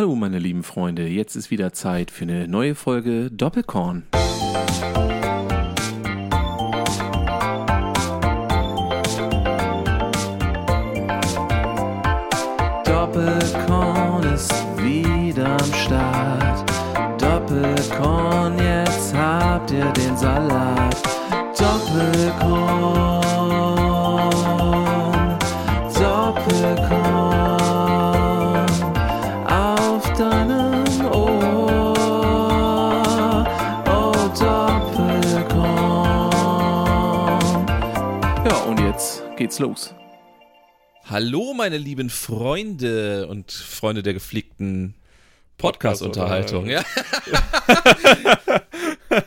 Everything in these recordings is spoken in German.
Hallo meine lieben Freunde, jetzt ist wieder Zeit für eine neue Folge Doppelkorn. Los. Hallo, meine lieben Freunde und Freunde der gepflegten Podcast-Unterhaltung. Ja.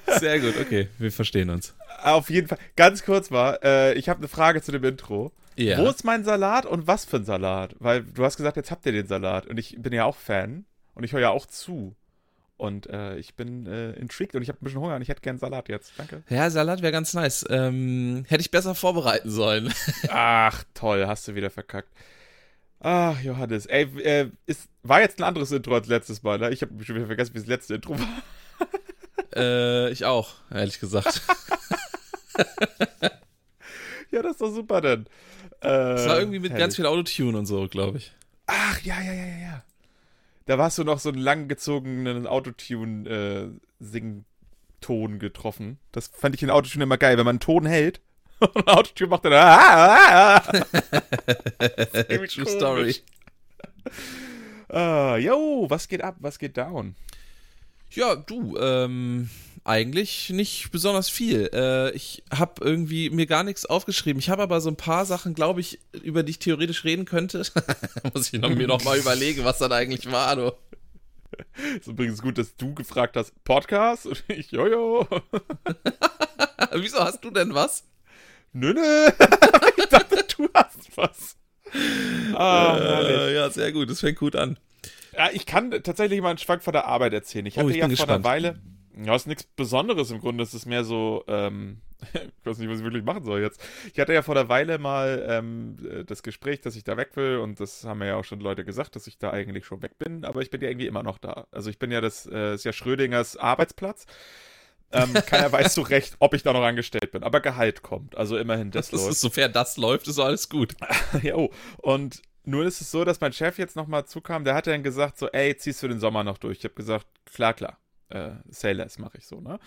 Sehr gut, okay, wir verstehen uns. Auf jeden Fall. Ganz kurz mal, äh, ich habe eine Frage zu dem Intro. Ja. Wo ist mein Salat und was für ein Salat? Weil du hast gesagt, jetzt habt ihr den Salat. Und ich bin ja auch Fan. Und ich höre ja auch zu. Und äh, ich bin äh, intrigued und ich habe ein bisschen Hunger und ich hätte gern Salat jetzt. Danke. Ja, Salat wäre ganz nice. Ähm, hätte ich besser vorbereiten sollen. Ach, toll, hast du wieder verkackt. Ach, Johannes. Ey, äh, ist, war jetzt ein anderes Intro als letztes Mal, ne? Ich habe schon wieder vergessen, wie das letzte Intro war. äh, ich auch, ehrlich gesagt. Ja, das ist doch super denn. Äh, Es war irgendwie mit herrlich. ganz viel Autotune und so, glaube ich. Ach, ja, ja, ja, ja, ja. Da warst du noch so einen langgezogenen Autotune-Sington getroffen. Das fand ich in Autotune immer geil, wenn man einen Ton hält und Autotune macht dann. Ah, ah, ah. True komisch. Story. Ah, yo, was geht ab, was geht down? Ja, du, ähm, eigentlich nicht besonders viel. Äh, ich habe irgendwie mir gar nichts aufgeschrieben. Ich habe aber so ein paar Sachen, glaube ich, über die ich theoretisch reden könnte. Muss ich noch, mir noch mal überlegen, was dann eigentlich war, du. Ist übrigens gut, dass du gefragt hast, Podcast? Und ich, jojo. Wieso hast du denn was? Nö, nö. ich dachte, du hast was. Ah. Äh, ja, sehr gut. Das fängt gut an. Ja, ich kann tatsächlich mal einen Schwank von der Arbeit erzählen. Ich Oh, hatte ich ja vor gespannt. einer Weile. Ja, ist nichts Besonderes im Grunde. Es ist mehr so, ähm, ich weiß nicht, was ich wirklich machen soll jetzt. Ich hatte ja vor der Weile mal ähm, äh, das Gespräch, dass ich da weg will und das haben mir ja auch schon Leute gesagt, dass ich da eigentlich schon weg bin, aber ich bin ja irgendwie immer noch da. Also ich bin ja das, äh, ist ja Schrödingers Arbeitsplatz. Ähm, keiner weiß so recht, ob ich da noch angestellt bin, aber Gehalt kommt. Also immerhin das, Das läuft. ist, sofern das läuft, ist alles gut. Ja, oh. Und nur ist es so, dass mein Chef jetzt nochmal zukam, der hat dann gesagt so, ey, ziehst du den Sommer noch durch? Ich habe gesagt, klar, klar. Äh, say less mache ich so, ne?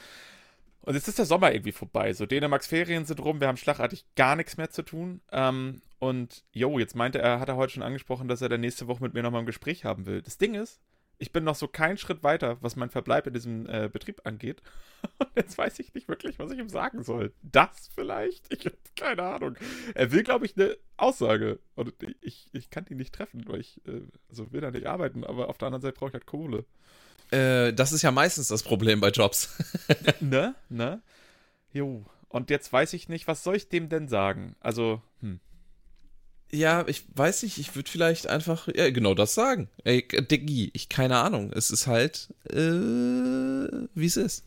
Und jetzt ist der Sommer irgendwie vorbei. So, Dänemarks Ferien sind rum, wir haben schlagartig gar nichts mehr zu tun. Ähm, und jo, jetzt meinte er, hat er heute schon angesprochen, dass er dann nächste Woche mit mir nochmal ein Gespräch haben will. Das Ding ist, ich bin noch so keinen Schritt weiter, was mein Verbleib in diesem äh, Betrieb angeht. Und jetzt weiß ich nicht wirklich, was ich ihm sagen soll. Das vielleicht? Ich habe keine Ahnung. Er will, glaube ich, eine Aussage. Und ich, ich kann die nicht treffen, weil ich äh, also will da nicht arbeiten. Aber auf der anderen Seite brauche ich halt Kohle. Äh, das ist ja meistens das Problem bei Jobs. ne? Ne? Jo. Und jetzt weiß ich nicht, was soll ich dem denn sagen? Also, hm. Ja, ich weiß nicht, ich würde vielleicht einfach, ja, genau das sagen. Ey, Diggi, ich, keine Ahnung. Es ist halt, äh, wie es ist.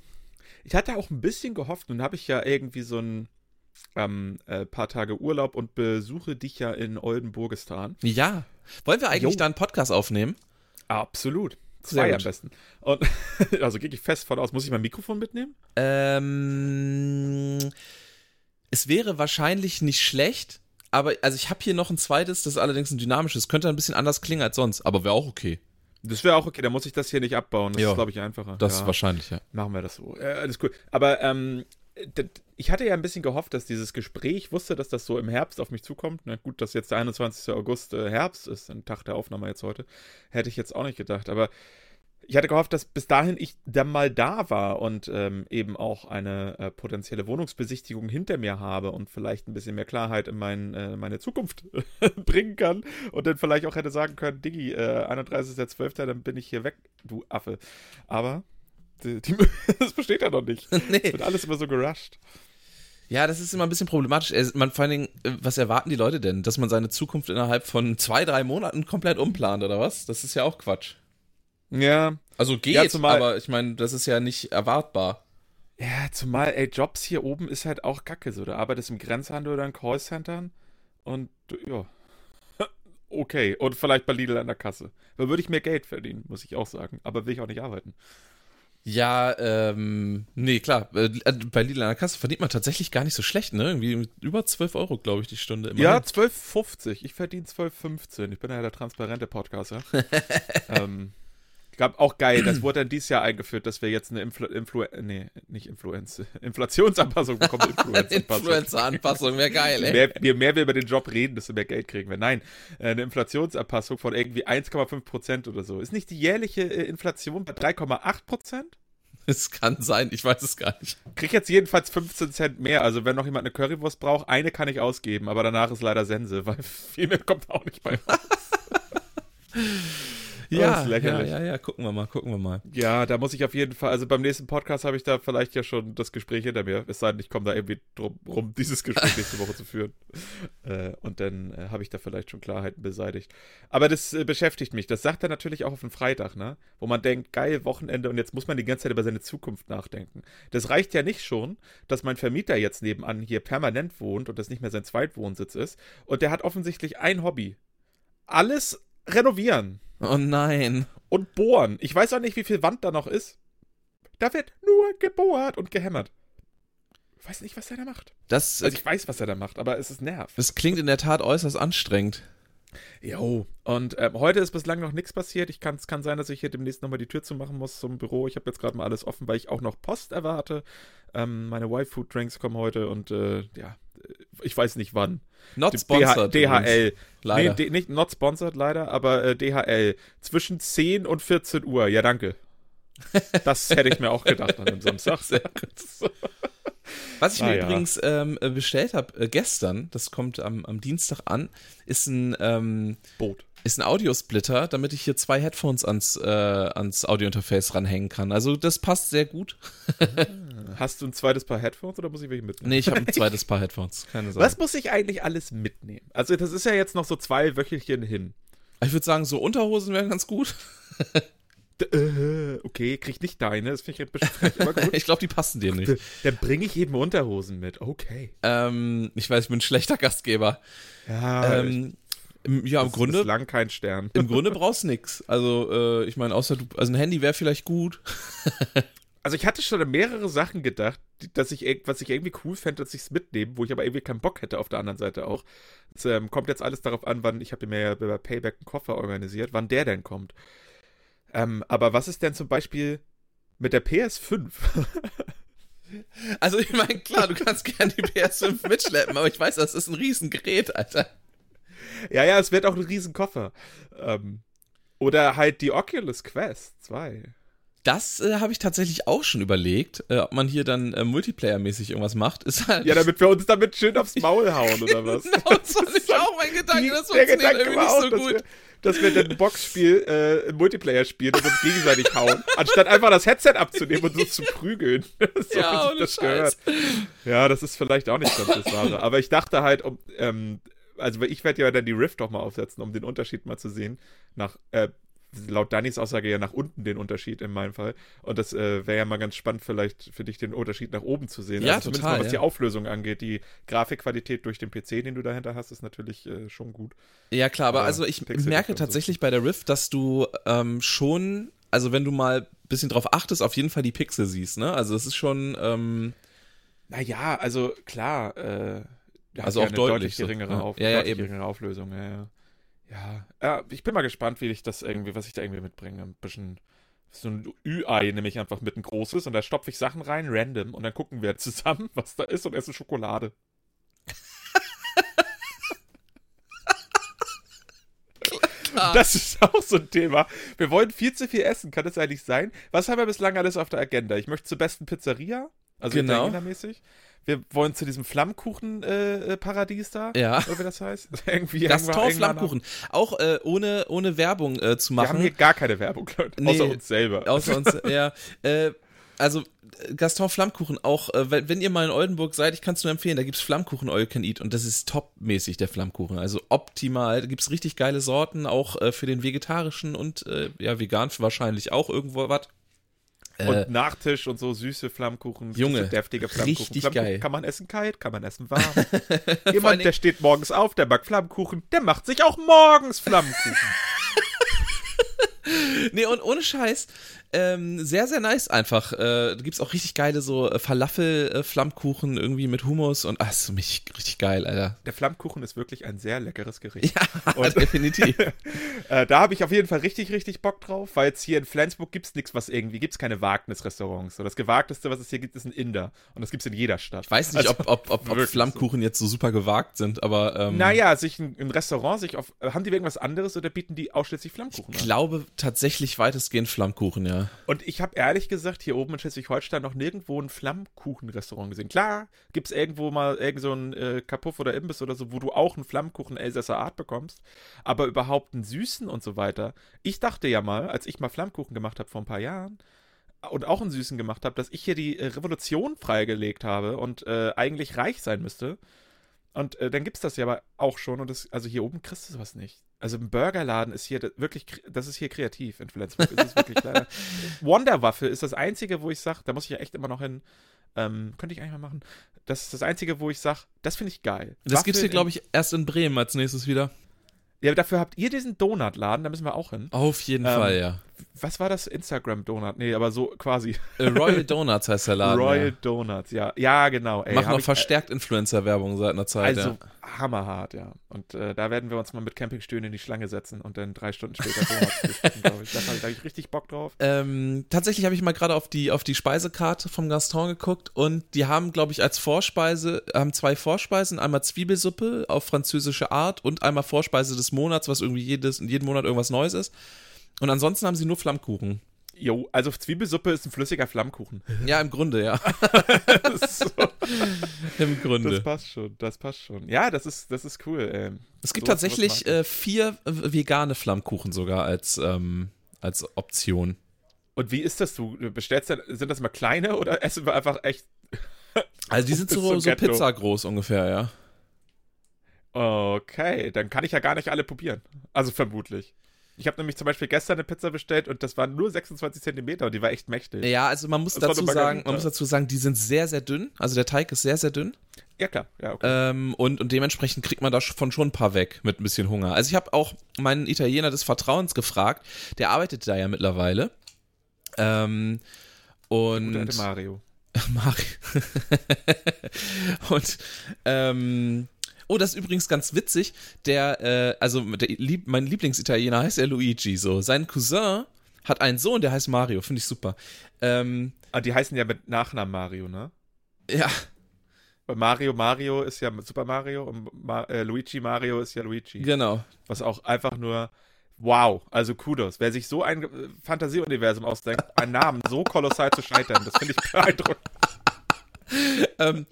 Ich hatte auch ein bisschen gehofft, nun habe ich ja irgendwie so ein ähm, äh, paar Tage Urlaub und besuche dich ja in Oldenburgistan. Ja. Wollen wir eigentlich Jo. da einen Podcast aufnehmen? Absolut. Zwei am besten. Und also gehe ich fest von aus, muss ich mein Mikrofon mitnehmen? Ähm, es wäre wahrscheinlich nicht schlecht, aber also ich habe hier noch ein zweites, das ist allerdings ein dynamisches. Könnte ein bisschen anders klingen als sonst, aber wäre auch okay. Das wäre auch okay, dann muss ich das hier nicht abbauen. Das Ja. ist, glaube ich, einfacher. Das Ja. ist wahrscheinlich, ja. Machen wir das so. Äh, alles cool. Aber ähm, ich hatte ja ein bisschen gehofft, dass dieses Gespräch, wusste, dass das so im Herbst auf mich zukommt. Na gut, dass jetzt der 21. August äh, Herbst ist, ein Tag der Aufnahme jetzt heute, hätte ich jetzt auch nicht gedacht. Aber ich hatte gehofft, dass bis dahin ich dann mal da war und ähm, eben auch eine äh, potenzielle Wohnungsbesichtigung hinter mir habe und vielleicht ein bisschen mehr Klarheit in mein, äh, meine Zukunft bringen kann und dann vielleicht auch hätte sagen können, Diggi, äh, 31.12., dann bin ich hier weg, du Affe. Aber die, die, das besteht ja noch nicht. nee. Es wird alles immer so gerusht. Ja, das ist immer ein bisschen problematisch. Man, vor allen Dingen, äh, was erwarten die Leute denn? Dass man seine Zukunft innerhalb von zwei, drei Monaten komplett umplant, oder was? Das ist ja auch Quatsch. Ja. Also geht, Ja, zumal- aber ich meine, das ist ja nicht erwartbar. Ja, zumal, ey, Jobs hier oben ist halt auch kacke so. Du arbeitest im Grenzhandel oder in Callcentern und ja. okay. Und vielleicht bei Lidl an der Kasse. Da würde ich mehr Geld verdienen, muss ich auch sagen. Aber will ich auch nicht arbeiten. Ja, ähm, nee, klar. Äh, bei Lidl an der Kasse verdient man tatsächlich gar nicht so schlecht, ne? Irgendwie über 12 Euro, glaube ich, die Stunde. Immerhin. Ja, 12,50. Ich verdiene 12,15. Ich bin ja der transparente Podcaster. ähm, gab auch geil, das wurde dann dieses Jahr eingeführt, dass wir jetzt eine Influ, Influ nee, nicht Influenz, Inflationsanpassung bekommen. Influencer-Anpassung wäre geil, ey. Mehr, je mehr wir über den Job reden, desto mehr Geld kriegen wir. Nein, äh, eine Inflationsanpassung von irgendwie 1,5 Prozent oder so. Ist nicht die jährliche äh, Inflation bei 3,8 Prozent? Es kann sein, ich weiß es gar nicht. Krieg jetzt jedenfalls 15 Cent mehr. Also wenn noch jemand eine Currywurst braucht, eine kann ich ausgeben, aber danach ist leider Sense, weil viel mehr kommt auch nicht bei raus. Ja, ja, ja, ja, gucken wir mal, gucken wir mal. Ja, da muss ich auf jeden Fall, also beim nächsten Podcast habe ich da vielleicht ja schon das Gespräch hinter mir. Es sei denn, ich komme da irgendwie drum rum, dieses Gespräch nächste Woche zu führen. Äh, und dann äh, habe ich da vielleicht schon Klarheiten beseitigt. Aber das äh, beschäftigt mich. Das sagt er natürlich auch auf den Freitag, ne? Wo man denkt, geil, Wochenende und jetzt muss man die ganze Zeit über seine Zukunft nachdenken. Das reicht ja nicht schon, dass mein Vermieter jetzt nebenan hier permanent wohnt und das nicht mehr sein Zweitwohnsitz ist. Und der hat offensichtlich ein Hobby. Alles renovieren. Oh nein. Und bohren. Ich weiß auch nicht, wie viel Wand da noch ist. Da wird nur gebohrt und gehämmert. Ich weiß nicht, was er da macht. Das, also ich weiß, was er da macht, aber es ist nervt. Das klingt in der Tat äußerst anstrengend. Jo, und ähm, heute ist bislang noch nichts passiert. Ich kann, es kann sein, dass ich hier demnächst nochmal die Tür zumachen muss zum Büro. Ich habe jetzt gerade mal alles offen, weil ich auch noch Post erwarte. Ähm, meine Y-Food-Drinks kommen heute und äh, ja, ich weiß nicht wann. Not sponsored. DHL. Leider. Nee, nicht not sponsored leider, aber äh, DHL. Zwischen 10 und 14 Uhr. Ja, danke. Das hätte ich mir auch gedacht an einem Samstag. Sehr gut. Was ich ah, mir ja. übrigens ähm, äh, bestellt habe äh, gestern, das kommt am, am Dienstag an, ist ein ähm, Boot. Ist ein Audiosplitter, damit ich hier zwei Headphones ans, äh, ans Audiointerface ranhängen kann. Also das passt sehr gut. Hast du ein zweites Paar Headphones oder muss ich welche mitnehmen? Nee, ich habe ein zweites Paar Headphones. Keine Sorge. Was muss ich eigentlich alles mitnehmen? Also, das ist ja jetzt noch so zwei Wöchelchen hin. Ich würde sagen, so Unterhosen wären ganz gut. Äh, okay, krieg nicht deine, das finde ich ein bisschen frech, aber gut. ich glaube, die passen dir nicht. Dann bringe ich eben Unterhosen mit, okay. Ähm, ich weiß, ich bin ein schlechter Gastgeber. Ja, ähm, im, ja, im Grunde. lang kein Stern. Im Grunde brauchst du nichts. Also, äh, ich meine, außer du. Also, ein Handy wäre vielleicht gut. also ich hatte schon an mehrere Sachen gedacht, dass ich, was ich irgendwie cool fände, dass ich es mitnehme, wo ich aber irgendwie keinen Bock hätte auf der anderen Seite auch. Es ähm, kommt jetzt alles darauf an, wann, ich habe mir ja bei Payback einen Koffer organisiert, wann der denn kommt. Ähm, aber was ist denn zum Beispiel mit der PS5? also ich meine, klar, du kannst gerne die PS5 mitschleppen, aber ich weiß, das ist ein Riesengerät, Alter. Ja, ja, es wird auch ein Riesenkoffer. Ähm, oder halt die Oculus Quest 2. Das äh, habe ich tatsächlich auch schon überlegt, äh, ob man hier dann äh, Multiplayer-mäßig irgendwas macht. Ist halt ja, damit wir uns damit schön aufs Maul hauen, oder was? genau, das war nicht auch mein Gedanke, das funktioniert Gedanke irgendwie nicht so gut. Dass wir, dass wir dann ein Boxspiel, äh, ein Multiplayer spielen und uns gegenseitig hauen, anstatt einfach das Headset abzunehmen und so zu prügeln. so ja, das gehört. Ja, das ist vielleicht auch nicht ganz das Wahre. Aber ich dachte halt, um, ähm, also ich werde ja dann die Rift doch mal aufsetzen, um den Unterschied mal zu sehen. Nach, äh, laut Dannys Aussage ja nach unten den Unterschied in meinem Fall. Und das äh, wäre ja mal ganz spannend, vielleicht für dich den Unterschied nach oben zu sehen. Ja, also total. Mal, was ja. die Auflösung angeht. Die Grafikqualität durch den PC, den du dahinter hast, ist natürlich äh, schon gut. Ja, klar, aber, aber also ich merke tatsächlich so. bei der Rift, dass du ähm, schon, also wenn du mal ein bisschen drauf achtest, auf jeden Fall die Pixel siehst, ne? Also das ist schon. Ähm, naja, also klar, äh, also auch deutlich, deutlich geringere, so. Auf, ja, ja, geringere Auflösung, ja, ja. Ja, ja, ich bin mal gespannt, wie ich das irgendwie, was ich da irgendwie mitbringe. Ein bisschen so ein Ü-Ei nehme ich einfach mit ein großes und da stopfe ich Sachen rein, random, und dann gucken wir zusammen, was da ist und essen Schokolade. das ist auch so ein Thema. Wir wollen viel zu viel essen, kann das eigentlich sein? Was haben wir bislang alles auf der Agenda? Ich möchte zur besten Pizzeria, also genau. italienermäßig wir wollen zu diesem Flammkuchen-Paradies äh, da. Ja. Oder wie das heißt. irgendwie Gaston Flammkuchen. Auch äh, ohne, ohne Werbung äh, zu machen. Wir haben hier gar keine Werbung, Leute. Nee, außer uns selber. Außer uns, ja. Äh, also Gaston Flammkuchen, auch äh, wenn ihr mal in Oldenburg seid, ich kann es nur empfehlen, da gibt es Flammkuchen All Can Eat und das ist topmäßig, der Flammkuchen. Also optimal. Da gibt es richtig geile Sorten, auch äh, für den vegetarischen und äh, ja, vegan wahrscheinlich auch irgendwo was. Äh, und Nachtisch und so süße Flammkuchen. Junge, deftige Flammkuchen. richtig Flammkuchen geil. Kann man essen kalt, kann man essen warm. Jemand, der steht morgens auf, der backt Flammkuchen, der macht sich auch morgens Flammkuchen. Nee, und ohne Scheiß, ähm, sehr, sehr nice einfach. Äh, da gibt's auch richtig geile so äh, Falafel-Flammkuchen irgendwie mit Hummus und ach, ist mich richtig geil, Alter. der Flammkuchen ist wirklich ein sehr leckeres Gericht. Ja, Und- definitiv. Äh, da habe ich auf jeden Fall richtig, richtig Bock drauf, weil jetzt hier in Flensburg gibt es nichts, was irgendwie, gibt es keine Wagnisrestaurants. So, das Gewagteste, was es hier gibt, ist ein Inder. Und das gibt es in jeder Stadt. Ich weiß nicht, Also, ob, ob, ob, ob Flammkuchen jetzt so super gewagt sind, aber ähm, Naja, sich ein, ein Restaurant, sich auf, äh, haben die irgendwas anderes oder bieten die ausschließlich Flammkuchen ich an? glaube tatsächlich weitestgehend Flammkuchen, ja. Und ich habe ehrlich gesagt hier oben in Schleswig-Holstein noch nirgendwo ein Flammkuchenrestaurant gesehen. Klar, gibt es irgendwo mal irgend so ein äh, Kapuff oder Imbiss oder so, wo du auch einen Flammkuchen Elsässer Art bekommst, aber überhaupt einen süßen und so weiter. Ich dachte ja mal, als ich mal Flammkuchen gemacht habe vor ein paar Jahren und auch einen süßen gemacht habe, dass ich hier die äh, Revolution freigelegt habe und äh, eigentlich reich sein müsste. Und äh, dann gibt's das ja aber auch schon und das, also hier oben kriegst du sowas nicht. Also ein Burgerladen ist hier wirklich, das ist hier kreativ in Flensburg. ist es wirklich leider. Wonderwaffe ist das einzige, wo ich sage, da muss ich ja echt immer noch hin. Ähm, könnte ich eigentlich mal machen. Das ist das einzige, wo ich sage, das finde ich geil. Das gibt's hier, glaube ich, erst in Bremen als nächstes wieder. Ja, dafür habt ihr diesen Donutladen, da müssen wir auch hin. Auf jeden Ähm, Fall, ja. Was war das? Instagram-Donut? Nee, aber so quasi. Äh, Royal Donuts heißt der Laden. Royal ja. Donuts, ja. Ja, genau. Ey, Machen auch ich, verstärkt Influencer-Werbung seit einer Zeit, Also ja. hammerhart, ja. Und äh, da werden wir uns mal mit Campingstühlen in die Schlange setzen und dann drei Stunden später Donuts frühstücken, glaube ich. Da habe hab ich richtig Bock drauf. Ähm, tatsächlich habe ich mal gerade auf die, auf die Speisekarte vom Gaston geguckt und die haben, glaube ich, als Vorspeise, haben zwei Vorspeisen, einmal Zwiebelsuppe auf französische Art und einmal Vorspeise des Monats, was irgendwie jedes, jeden Monat irgendwas Neues ist. Und ansonsten haben sie nur Flammkuchen. Jo, also Zwiebelsuppe ist ein flüssiger Flammkuchen. Ja, im Grunde, ja. so, Im das Grunde. passt schon, das passt schon. Ja, das ist, das ist cool. Ähm, Es gibt tatsächlich äh, vier vegane Flammkuchen sogar als, ähm, als Option. Und wie ist das? Du bestellst dann, sind das immer kleine oder essen wir einfach echt? Also die sind so, so so. Pizza groß ungefähr, ja. Okay, dann kann ich ja gar nicht alle probieren. Also vermutlich. Ich habe nämlich zum Beispiel gestern eine Pizza bestellt und das waren nur 26 Zentimeter und die war echt mächtig. Ja, also man muss Das dazu sagen, man muss dazu sagen, die sind sehr, sehr dünn. Also der Teig ist sehr, sehr dünn. Ja, klar. Ja, okay. Ähm, und, und dementsprechend kriegt man davon schon ein paar weg mit ein bisschen Hunger. Also ich habe auch meinen Italiener des Vertrauens gefragt. Der arbeitet da ja mittlerweile. Ähm, und Mario. Mari. und ähm, oh, das ist übrigens ganz witzig. Der, äh, also der, lieb, mein Lieblingsitaliener heißt ja Luigi. So, sein Cousin hat einen Sohn, der heißt Mario. Finde ich super. Ähm, Ah, die heißen ja mit Nachnamen Mario, ne? ja, Weil Mario Mario ist ja Super Mario und Ma äh, Luigi Mario ist ja Luigi. genau. Was auch einfach nur wow, also Kudos. Wer sich so ein Fantasieuniversum ausdenkt, einen Namen so kolossal zu scheitern, das finde ich beeindruckend. ähm,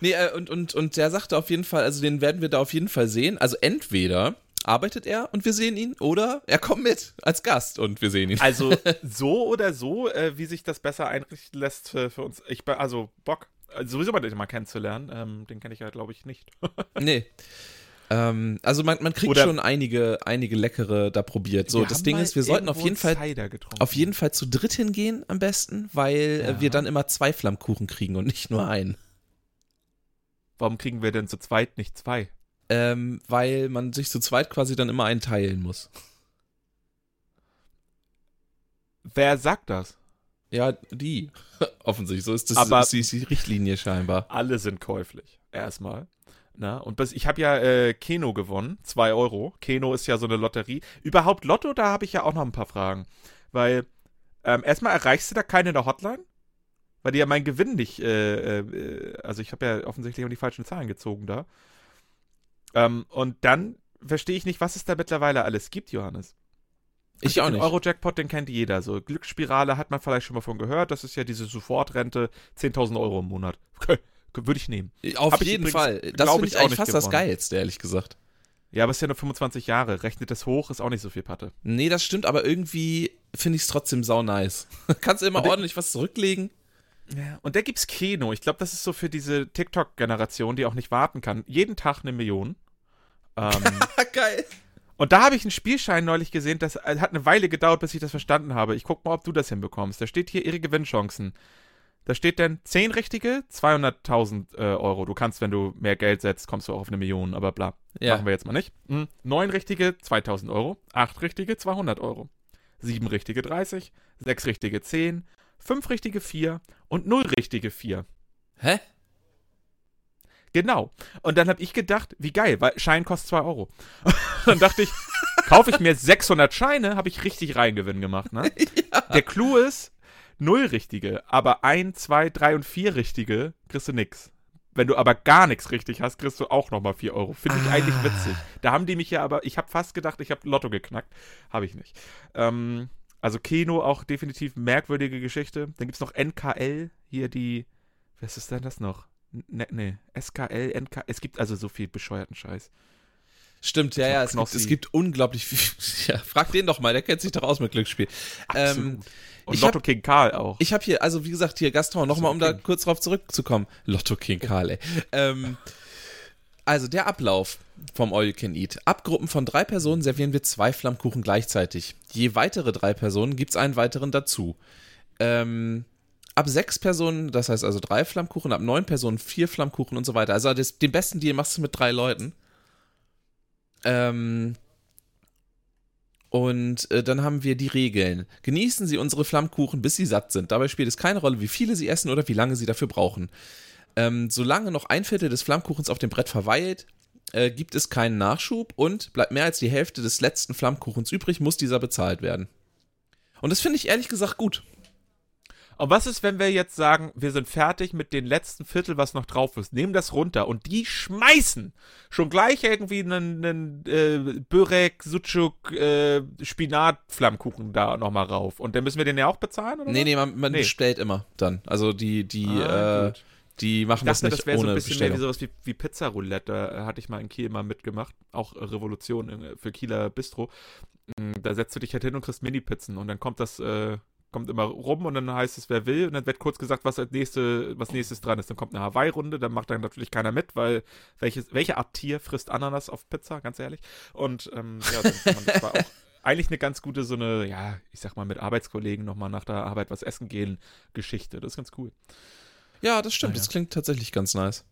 nee, äh, und, und, und der sagte auf jeden Fall, also den werden wir da auf jeden Fall sehen. Also entweder arbeitet er und wir sehen ihn, oder er kommt mit als Gast und wir sehen ihn. Also so oder so, äh, wie sich das besser einrichten lässt für, für uns. Ich bin also Bock. äh, Sowieso mal den mal kennenzulernen. Ähm, den kenne ich ja, glaube ich, nicht. Nee. Ähm, also man, man kriegt Oder- schon einige, einige leckere da probiert. So, das Ding ist, wir sollten auf jeden Fall auf jeden Fall zu dritt hingehen am besten, weil Ja. äh, wir dann immer zwei Flammkuchen kriegen und nicht nur einen. Warum kriegen wir denn zu zweit nicht zwei? Ähm, weil man sich zu zweit quasi dann immer einen teilen muss. Wer sagt das? Ja, die. Offensichtlich. So ist das Aber- ist die Richtlinie scheinbar. Alle sind käuflich. Erstmal. Na, und bis, ich habe ja äh, Keno gewonnen, 2 Euro. Keno ist ja so eine Lotterie. Überhaupt Lotto, da habe ich ja auch noch ein paar Fragen. Weil, ähm, erstmal erreichst du da keine in der Hotline? Weil die ja meinen Gewinn nicht, äh, äh, also ich habe ja offensichtlich immer die falschen Zahlen gezogen da. Ähm, und dann verstehe ich nicht, was es da mittlerweile alles gibt, Johannes. Ich auch Den nicht. Euro-Jackpot, den kennt jeder. So, Glücksspirale hat man vielleicht schon mal von gehört. Das ist ja diese Sofortrente, 10.000 Euro im Monat. Würde ich nehmen. Auf Hab jeden übrigens, Fall. Das finde ich, eigentlich nicht fast das gewonnen. Geilste, ehrlich gesagt. Ja, aber es ist ja nur 25 Jahre. Rechnet das hoch, ist auch nicht so viel Patte. Nee, das stimmt, aber irgendwie finde ich es trotzdem sau nice. Kannst du immer Und der- ordentlich was zurücklegen? Ja. Und da gibt's Keno. Ich glaube, das ist so für diese TikTok-Generation, die auch nicht warten kann. Jeden Tag eine Million. Ähm, Geil. Und da habe ich einen Spielschein neulich gesehen, das äh, hat eine Weile gedauert, bis ich das verstanden habe. Ich guck mal, ob du das hinbekommst. Da steht hier ihre Gewinnchancen. Da steht dann 10 richtige, 200.000 äh, Euro. Du kannst, wenn du mehr Geld setzt, kommst du auch auf eine Million, aber bla. Ja. Machen wir jetzt mal nicht. Hm. 9 richtige, 2000 Euro. 8 richtige, 200 Euro. 7 richtige, 30. 6 richtige, 10. 5 richtige, 4. Und 0 richtige, 4. Hä? Genau. Und dann habe ich gedacht, wie geil, weil Schein kostet 2 Euro. dann dachte ich, kaufe ich mir 600 Scheine, habe ich richtig Reingewinn gemacht. Ne? Der Clou ist, null richtige, aber ein, zwei, drei und vier richtige kriegst du nix. Wenn du aber gar nichts richtig hast, kriegst du auch nochmal 4 Euro. Finde ich Ah. eigentlich witzig. Da haben die mich ja aber, ich habe fast gedacht, ich habe Lotto geknackt. Habe ich nicht. Ähm, also Keno auch definitiv merkwürdige Geschichte. Dann gibt es noch NKL, hier die, was ist denn das noch? Ne, nee, SKL, NK, es gibt also so viel bescheuerten Scheiß. Stimmt, ja, ja, es gibt, es gibt unglaublich viel. Ja, frag den doch mal, der kennt sich doch aus mit Glücksspiel. Ähm, Und ich Lotto hab- King Karl auch. ich habe hier, also wie gesagt, hier Gaston, nochmal, um da okay. kurz drauf zurückzukommen. Lotto King Karl, ey. Ähm, also der Ablauf vom All You Can Eat. Ab Gruppen von drei Personen servieren wir zwei Flammkuchen gleichzeitig. Je weitere drei Personen gibt's einen weiteren dazu. Ähm, ab sechs Personen, das heißt also drei Flammkuchen, ab neun Personen vier Flammkuchen und so weiter. Also das, den besten Deal machst du mit drei Leuten. Ähm, und äh, dann haben wir die Regeln. Genießen Sie unsere Flammkuchen, bis sie satt sind. Dabei spielt es keine Rolle, wie viele Sie essen oder wie lange Sie dafür brauchen. Ähm, solange noch ein Viertel des Flammkuchens auf dem Brett verweilt, äh, gibt es keinen Nachschub und bleibt mehr als die Hälfte des letzten Flammkuchens übrig, muss dieser bezahlt werden. Und das finde ich ehrlich gesagt gut. Und was ist, wenn wir jetzt sagen, wir sind fertig mit den letzten Viertel, was noch drauf ist, nehmen das runter und die schmeißen schon gleich irgendwie einen, einen äh, Börek, Sucuk, äh, Spinat-Flammkuchen da nochmal rauf. Und dann müssen wir den ja auch bezahlen, oder? Nee, was? nee, man, man Nee. bestellt immer dann. Also die, die, Ah, äh, die machen dachte, das nicht das wäre so ein bisschen Bestellung. mehr wie sowas wie, wie Pizza-Roulette. Da hatte ich mal in Kiel mal mitgemacht. Auch äh, Revolution äh, für Kieler Bistro. Mm, Da setzt du dich halt hin und kriegst Mini-Pizzen. Und dann kommt das, äh, kommt immer rum und dann heißt es, wer will. Und dann wird kurz gesagt, was als nächste, was nächstes dran ist. Dann kommt eine Hawaii-Runde, dann macht dann natürlich keiner mit, weil welches, welche Art Tier frisst Ananas auf Pizza, ganz ehrlich. Und ähm, ja, das war auch eigentlich eine ganz gute, so eine, ja, ich sag mal, mit Arbeitskollegen nochmal nach der Arbeit was essen gehen Geschichte. Das ist ganz cool. Ja, das stimmt. Ah, ja. Das klingt tatsächlich ganz nice.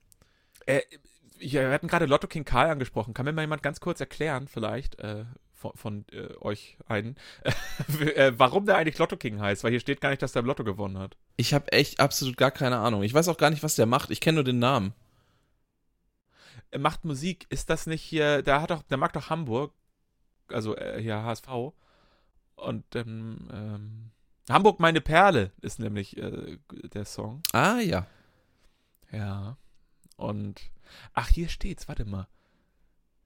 Äh, ja, wir hatten gerade Lotto King Karl angesprochen. Kann mir mal jemand ganz kurz erklären, vielleicht, äh, von, von äh, euch einen, äh, warum der eigentlich Lotto King heißt? Weil hier steht gar nicht, dass der im Lotto gewonnen hat. Ich habe echt absolut gar keine Ahnung. Ich weiß auch gar nicht, was der macht. Ich kenne nur den Namen. Er macht Musik. Ist das nicht hier, der hat doch, der mag doch Hamburg. Also äh, hier HSV. Und ähm, ähm, Hamburg meine Perle ist nämlich äh, der Song. Ah, ja. Ja. Und. Ach, hier steht's, warte mal.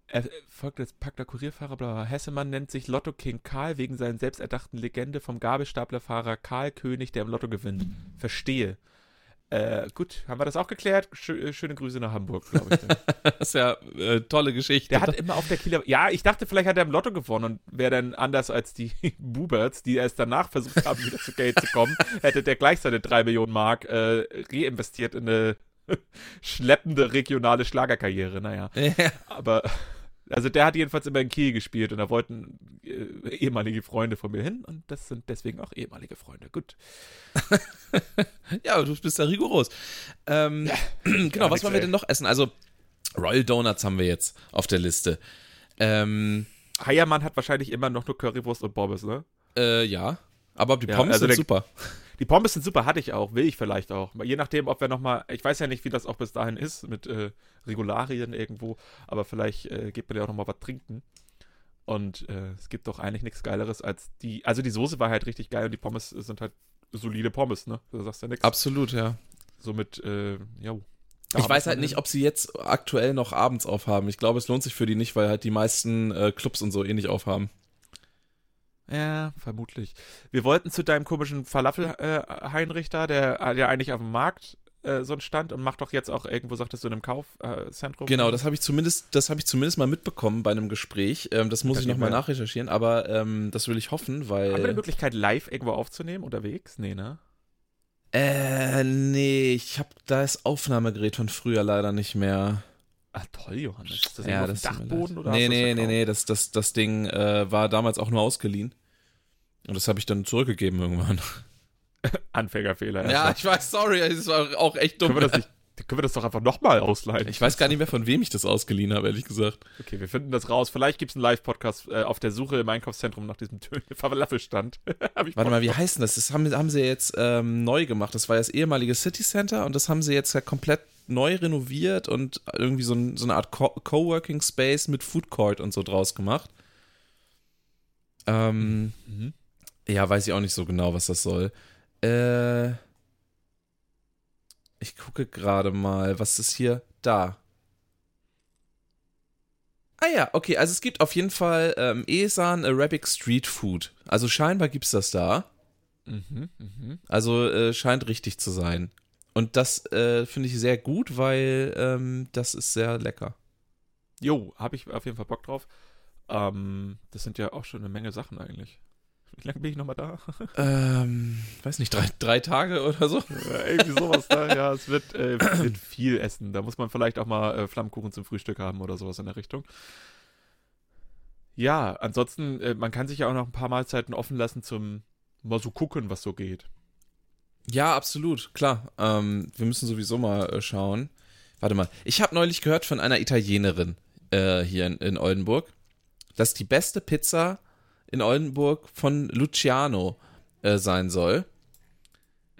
Er folgt als Packler Kurierfahrer, bla, bla. Hessemann nennt sich Lotto King Karl wegen seiner selbsterdachten Legende vom Gabelstaplerfahrer Karl König, der im Lotto gewinnt. Verstehe. Äh, gut, haben wir das auch geklärt? Schö äh, schöne Grüße nach Hamburg, glaube ich. Das ist ja äh, tolle Geschichte. Der hat immer auf der Kieler. Ja, ich dachte, vielleicht hat er im Lotto gewonnen und wäre dann anders als die Buberts, die erst danach versucht haben, wieder zu Geld zu kommen, hätte der gleich seine 3 Millionen Mark äh, reinvestiert in eine schleppende regionale Schlagerkarriere. Naja. ja. Aber also der hat jedenfalls immer in Kiel gespielt und da wollten äh, ehemalige Freunde von mir hin und das sind deswegen auch ehemalige Freunde. Gut. ja, du bist ja rigoros. Ähm, genau, was wollen wir denn noch essen? Also, Royal Donuts haben wir jetzt auf der Liste. Ähm, Heiermann hat wahrscheinlich immer noch nur Currywurst und Pommes, ne? äh, ja. Aber die Ja, Pommes also sind der- super. Die Pommes sind super, hatte ich auch, will ich vielleicht auch. Je nachdem, ob wir nochmal, ich weiß ja nicht, wie das auch bis dahin ist mit äh, Regularien irgendwo, aber vielleicht äh, gibt man ja auch nochmal was trinken. Und äh, es gibt doch eigentlich nichts Geileres als die, also die Soße war halt richtig geil und die Pommes sind halt solide Pommes, ne? Da sagst du ja nichts. Absolut, ja. Somit, äh, ja. Ich weiß halt nicht, ob sie jetzt aktuell noch abends aufhaben. Ich glaube, es lohnt sich für die nicht, weil halt die meisten äh, Clubs und so eh nicht aufhaben. Ja, vermutlich. Wir wollten zu deinem komischen Falafel-Heinrich da, der ja eigentlich auf dem Markt äh, so einen Stand und macht doch jetzt auch irgendwo, sagtest du, in einem Kaufzentrum. Genau, das habe ich zumindest, das habe ich zumindest mal mitbekommen bei einem Gespräch. Ähm, das muss Ja, ich nochmal nachrecherchieren, aber ähm, das will ich hoffen, Haben wir die weil. Möglichkeit, live irgendwo aufzunehmen, unterwegs? Nee, ne? Äh, nee, ich habe das Aufnahmegerät von früher leider nicht mehr. Ah, toll, Johannes. Ist das ja, das Dachboden oder Nee, nee, nee, nee, das, das, das Ding äh, war damals auch nur ausgeliehen. Und das habe ich dann zurückgegeben irgendwann. Anfängerfehler. Ja, ich weiß, sorry, das war auch echt dumm. Können wir das nicht, können wir das doch einfach nochmal ausleihen? Ich weiß gar nicht mehr, von wem ich das ausgeliehen habe, ehrlich gesagt. Okay, wir finden das raus. Vielleicht gibt es einen Live-Podcast äh, auf der Suche im Einkaufszentrum nach diesem Falafelstand. Warte mal, wie heißt denn das? Das haben, haben sie jetzt ähm, neu gemacht. Das war das ehemalige City Center und das haben sie jetzt ja komplett neu renoviert und irgendwie so, ein, so eine Art Co Coworking Space mit Food Court und so draus gemacht. Ähm, Mhm. ja, weiß ich auch nicht so genau, was das soll. Äh, ich gucke gerade mal, was ist hier da? Ah ja, okay, also es gibt auf jeden Fall ähm, Esan Arabic Street Food. Also scheinbar gibt's das da. Mhm, mhm. Also äh, scheint richtig zu sein. Und das äh, finde ich sehr gut, weil ähm, das ist sehr lecker. Jo, habe ich auf jeden Fall Bock drauf. Ähm, das sind ja auch schon eine Menge Sachen eigentlich. Wie lange bin ich nochmal da? Ähm, weiß nicht, drei, drei Tage oder so? Ja, Irgendwie sowas da. Ja, es wird, äh, wird viel essen. Da muss man vielleicht auch mal äh, Flammkuchen zum Frühstück haben oder sowas in der Richtung. Ja, ansonsten, äh, man kann sich ja auch noch ein paar Mahlzeiten offen lassen zum mal so gucken, was so geht. Ja, absolut, klar. Ähm, wir müssen sowieso mal äh, schauen. Warte mal, ich habe neulich gehört von einer Italienerin äh, hier in, in Oldenburg, dass die beste Pizza in Oldenburg von Luciano äh, sein soll.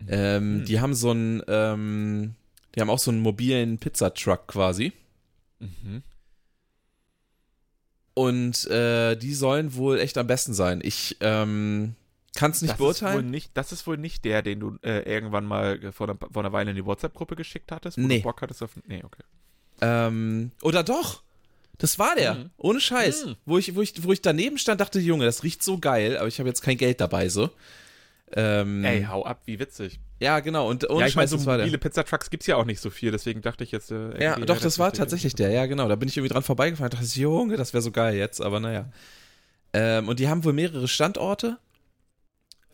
Ähm, Mhm. Die haben so einen, ähm, die haben auch so einen mobilen Pizzatruck quasi. Mhm. Und äh, die sollen wohl echt am besten sein. Ich ähm, kann es nicht das Ist beurteilen. nicht, das ist wohl nicht der, den du äh, irgendwann mal vor einer, vor einer Weile in die WhatsApp-Gruppe geschickt hattest, wo Nee. du Bock hattest auf. Nee, okay. Ähm, oder doch? Das war der. Mhm. Ohne Scheiß. Mhm. Wo, ich, wo, ich, wo ich daneben stand, dachte, Junge, das riecht so geil, aber ich habe jetzt kein Geld dabei so. Ähm, Ey, hau ab, wie witzig. ja, genau. Und ohne ja, ich meine, Scheiß, so mobile Pizzatrucks gibt es ja auch nicht so viel, deswegen dachte ich jetzt. Äh, Ja, doch, das war tatsächlich der. Ja, genau. Da bin ich irgendwie dran vorbeigefahren. dachte ich, Junge, das wäre so geil jetzt, aber naja. Ähm, und die haben wohl mehrere Standorte.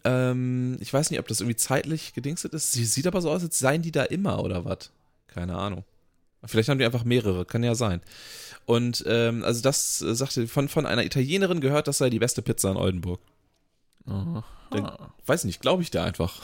Ähm, ich weiß nicht, ob das irgendwie zeitlich gedingstet ist. Sie sieht aber so aus, als seien die da immer oder was. Keine Ahnung. Vielleicht haben die einfach mehrere, kann ja sein. Und ähm, also das äh, sagte von, von einer Italienerin gehört, das sei die beste Pizza in Oldenburg. Aha. Weiß nicht, glaube ich dir einfach.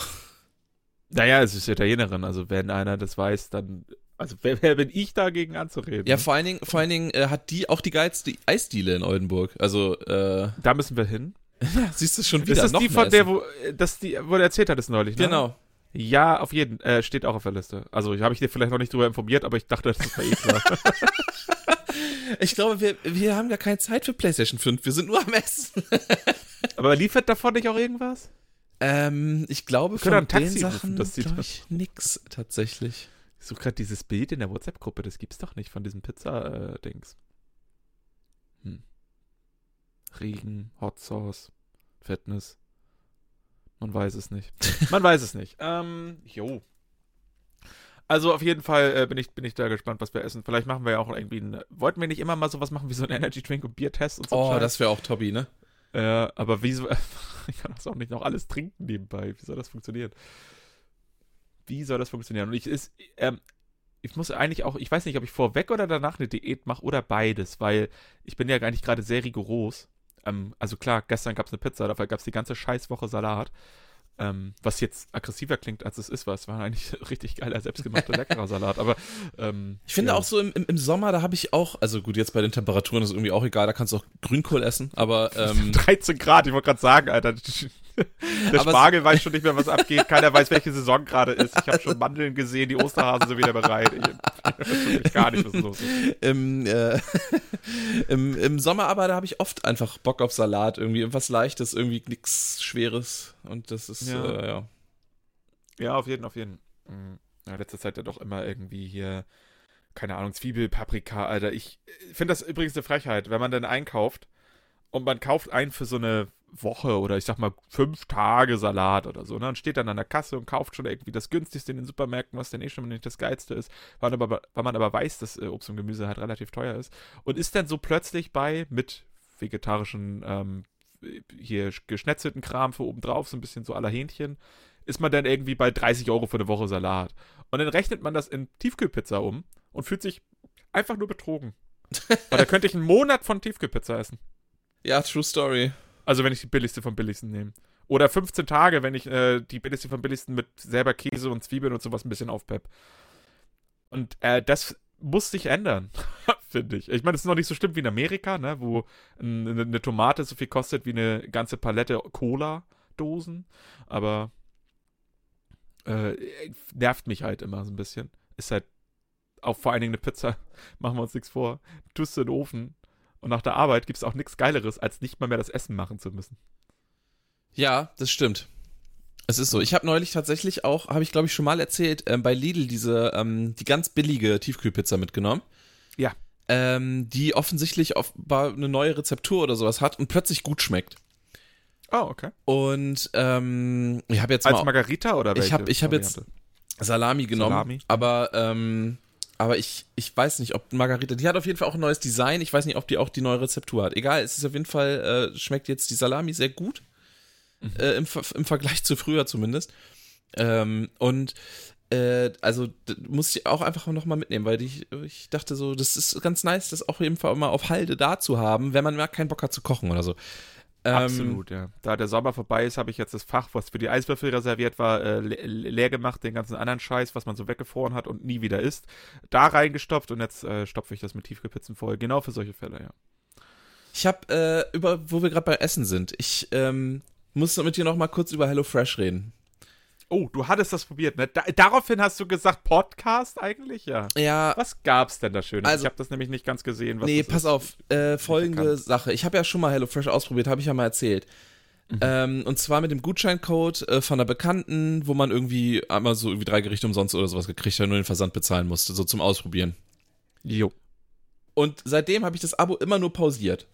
Naja, es ist Italienerin, also wenn einer das weiß, dann. Also wer, wer bin ich dagegen anzureden? Ja, vor allen Dingen, vor allen Dingen äh, hat die auch die geilste Eisdiele in Oldenburg. Also, äh, da müssen wir hin. siehst du schon wieder. ist das noch die von der, wo das die, wo du erzählt hattest neulich, ne? Genau. Ja, auf jeden. Äh, steht auch auf der Liste. Also habe ich dir vielleicht noch nicht drüber informiert, aber ich dachte, das ist eh klar. Ich glaube, wir, wir haben gar keine Zeit für PlayStation 5. Wir sind nur am Essen. aber liefert davon nicht auch irgendwas? Ähm, ich glaube, von Taxi den rufen, Sachen das sieht- glaube ich nix tatsächlich. Ich suche gerade dieses Bild in der WhatsApp-Gruppe, das gibt's doch nicht von diesem Pizza-Dings. Hm. Regen, Hot Sauce, Fitness. Man weiß es nicht. Man weiß es nicht. Ähm, jo. Also auf jeden Fall äh, bin, ich, bin ich da gespannt, was wir essen. Vielleicht machen wir ja auch irgendwie ein, Wollten wir nicht immer mal sowas machen wie so ein Energy Drink und Biertest und so? Oh, Scheiß? das wäre auch Tobi, ne? Ja, aber wieso. ich kann das auch nicht noch alles trinken nebenbei. Wie soll das funktionieren? Wie soll das funktionieren? Und ich ist, ähm, ich muss eigentlich auch, ich weiß nicht, ob ich vorweg oder danach eine Diät mache oder beides, weil ich bin ja eigentlich gerade sehr rigoros. Ähm, also klar, gestern gab es eine Pizza, dafür gab es die ganze Scheißwoche Salat. Ähm, was jetzt aggressiver klingt, als es ist, weil es war eigentlich richtig geiler, selbstgemachter, leckerer Salat. Aber ähm, Ich finde ja. auch so im, im, Sommer, da habe ich auch, also gut, jetzt bei den Temperaturen ist irgendwie auch egal, da kannst du auch Grünkohl essen, aber ähm, 13 Grad, ich wollte gerade sagen, Alter. Der Aber Spargel weiß schon nicht mehr, was abgeht. Keiner weiß, welche Saison gerade ist. Ich habe schon Mandeln gesehen, die Osterhasen sind wieder bereit. Ich, ich weiß gar nicht, was los ist. im, äh, im, im Sommer aber, da habe ich oft einfach Bock auf Salat, irgendwie irgendwas Leichtes, irgendwie nichts Schweres und das ist, Ja. Äh, ja. Ja, auf jeden, auf jeden. Mhm. Ja, letzter Zeit ja doch immer irgendwie hier, keine Ahnung, Zwiebel, Paprika, Alter. Ich finde das übrigens eine Frechheit, wenn man dann einkauft und man kauft einen für so eine Woche oder ich sag mal fünf Tage Salat oder so, ne? Und steht dann an der Kasse und kauft schon irgendwie das günstigste in den Supermärkten, was dann eh schon nicht das geilste ist, weil man aber, weil man aber weiß, dass äh, Obst und Gemüse halt relativ teuer ist. Und ist dann so plötzlich bei mit vegetarischen, ähm, hier geschnetzelten Kram für obendrauf, so ein bisschen so aller Hähnchen, ist man dann irgendwie bei 30 Euro für eine Woche Salat. Und dann rechnet man das in Tiefkühlpizza um und fühlt sich einfach nur betrogen. Weil da könnte ich einen Monat von Tiefkühlpizza essen. Ja, True Story. Also wenn ich die billigste vom billigsten nehme. Oder 15 Tage, wenn ich äh, die billigste vom billigsten mit selber Käse und Zwiebeln und sowas ein bisschen aufpepp. Und äh, das muss sich ändern, finde ich. Ich meine, es ist noch nicht so schlimm wie in Amerika, ne, wo eine, eine Tomate so viel kostet wie eine ganze Palette Cola-Dosen. Aber äh, nervt mich halt immer so ein bisschen. Ist halt auch vor allen Dingen eine Pizza, machen wir uns nichts vor. Tust du in den Ofen und nach der Arbeit gibt es auch nichts Geileres, als nicht mal mehr das Essen machen zu müssen. Ja, das stimmt. Es ist so. Ich habe neulich tatsächlich auch, habe ich glaube ich schon mal erzählt, ähm, bei Lidl diese, ähm, die ganz billige Tiefkühlpizza mitgenommen. Ja. Ähm, die offensichtlich offenbar eine neue Rezeptur oder sowas hat und plötzlich gut schmeckt. Oh, okay. Und ähm, ich habe jetzt Als mal, Margarita oder welche ich habe ich hab jetzt? Salami genommen, Salami? aber ähm, aber ich, ich weiß nicht, ob Margarita, die hat auf jeden Fall auch ein neues Design. Ich weiß nicht, ob die auch die neue Rezeptur hat. Egal, es ist auf jeden Fall, äh, schmeckt jetzt die Salami sehr gut. Äh, im, Im Vergleich zu früher zumindest. Ähm, und äh, also muss ich auch einfach noch mal mitnehmen, weil ich, ich dachte so, das ist ganz nice, das auch jeden Fall immer auf Halde da zu haben, wenn man mal keinen Bock hat zu kochen oder so. Ähm, Absolut, ja. Da der Sommer vorbei ist, habe ich jetzt das Fach, was für die Eiswürfel reserviert war, äh, le leer gemacht, den ganzen anderen Scheiß, was man so weggefroren hat und nie wieder isst, da reingestopft und jetzt äh, stopfe ich das mit Tiefkühlpizzen voll. Genau für solche Fälle, ja. Ich habe, äh, über, wo wir gerade bei Essen sind, ich ähm, muss mit dir noch mal kurz über HelloFresh reden. Oh, du hattest das probiert, ne? Da, daraufhin hast du gesagt, Podcast eigentlich? Ja. Ja, Was gab's denn da Schönes? Also- ich habe das nämlich nicht ganz gesehen. Was nee, pass ist. auf, äh, folgende bekannt. Sache. Ich habe ja schon mal HelloFresh ausprobiert, habe ich ja mal erzählt. Mhm. Ähm, und zwar mit dem Gutscheincode äh, von einer Bekannten, wo man irgendwie einmal so irgendwie drei Gerichte umsonst oder sowas gekriegt hat, nur den Versand bezahlen musste, so zum Ausprobieren. Jo. Und seitdem habe ich das Abo immer nur pausiert.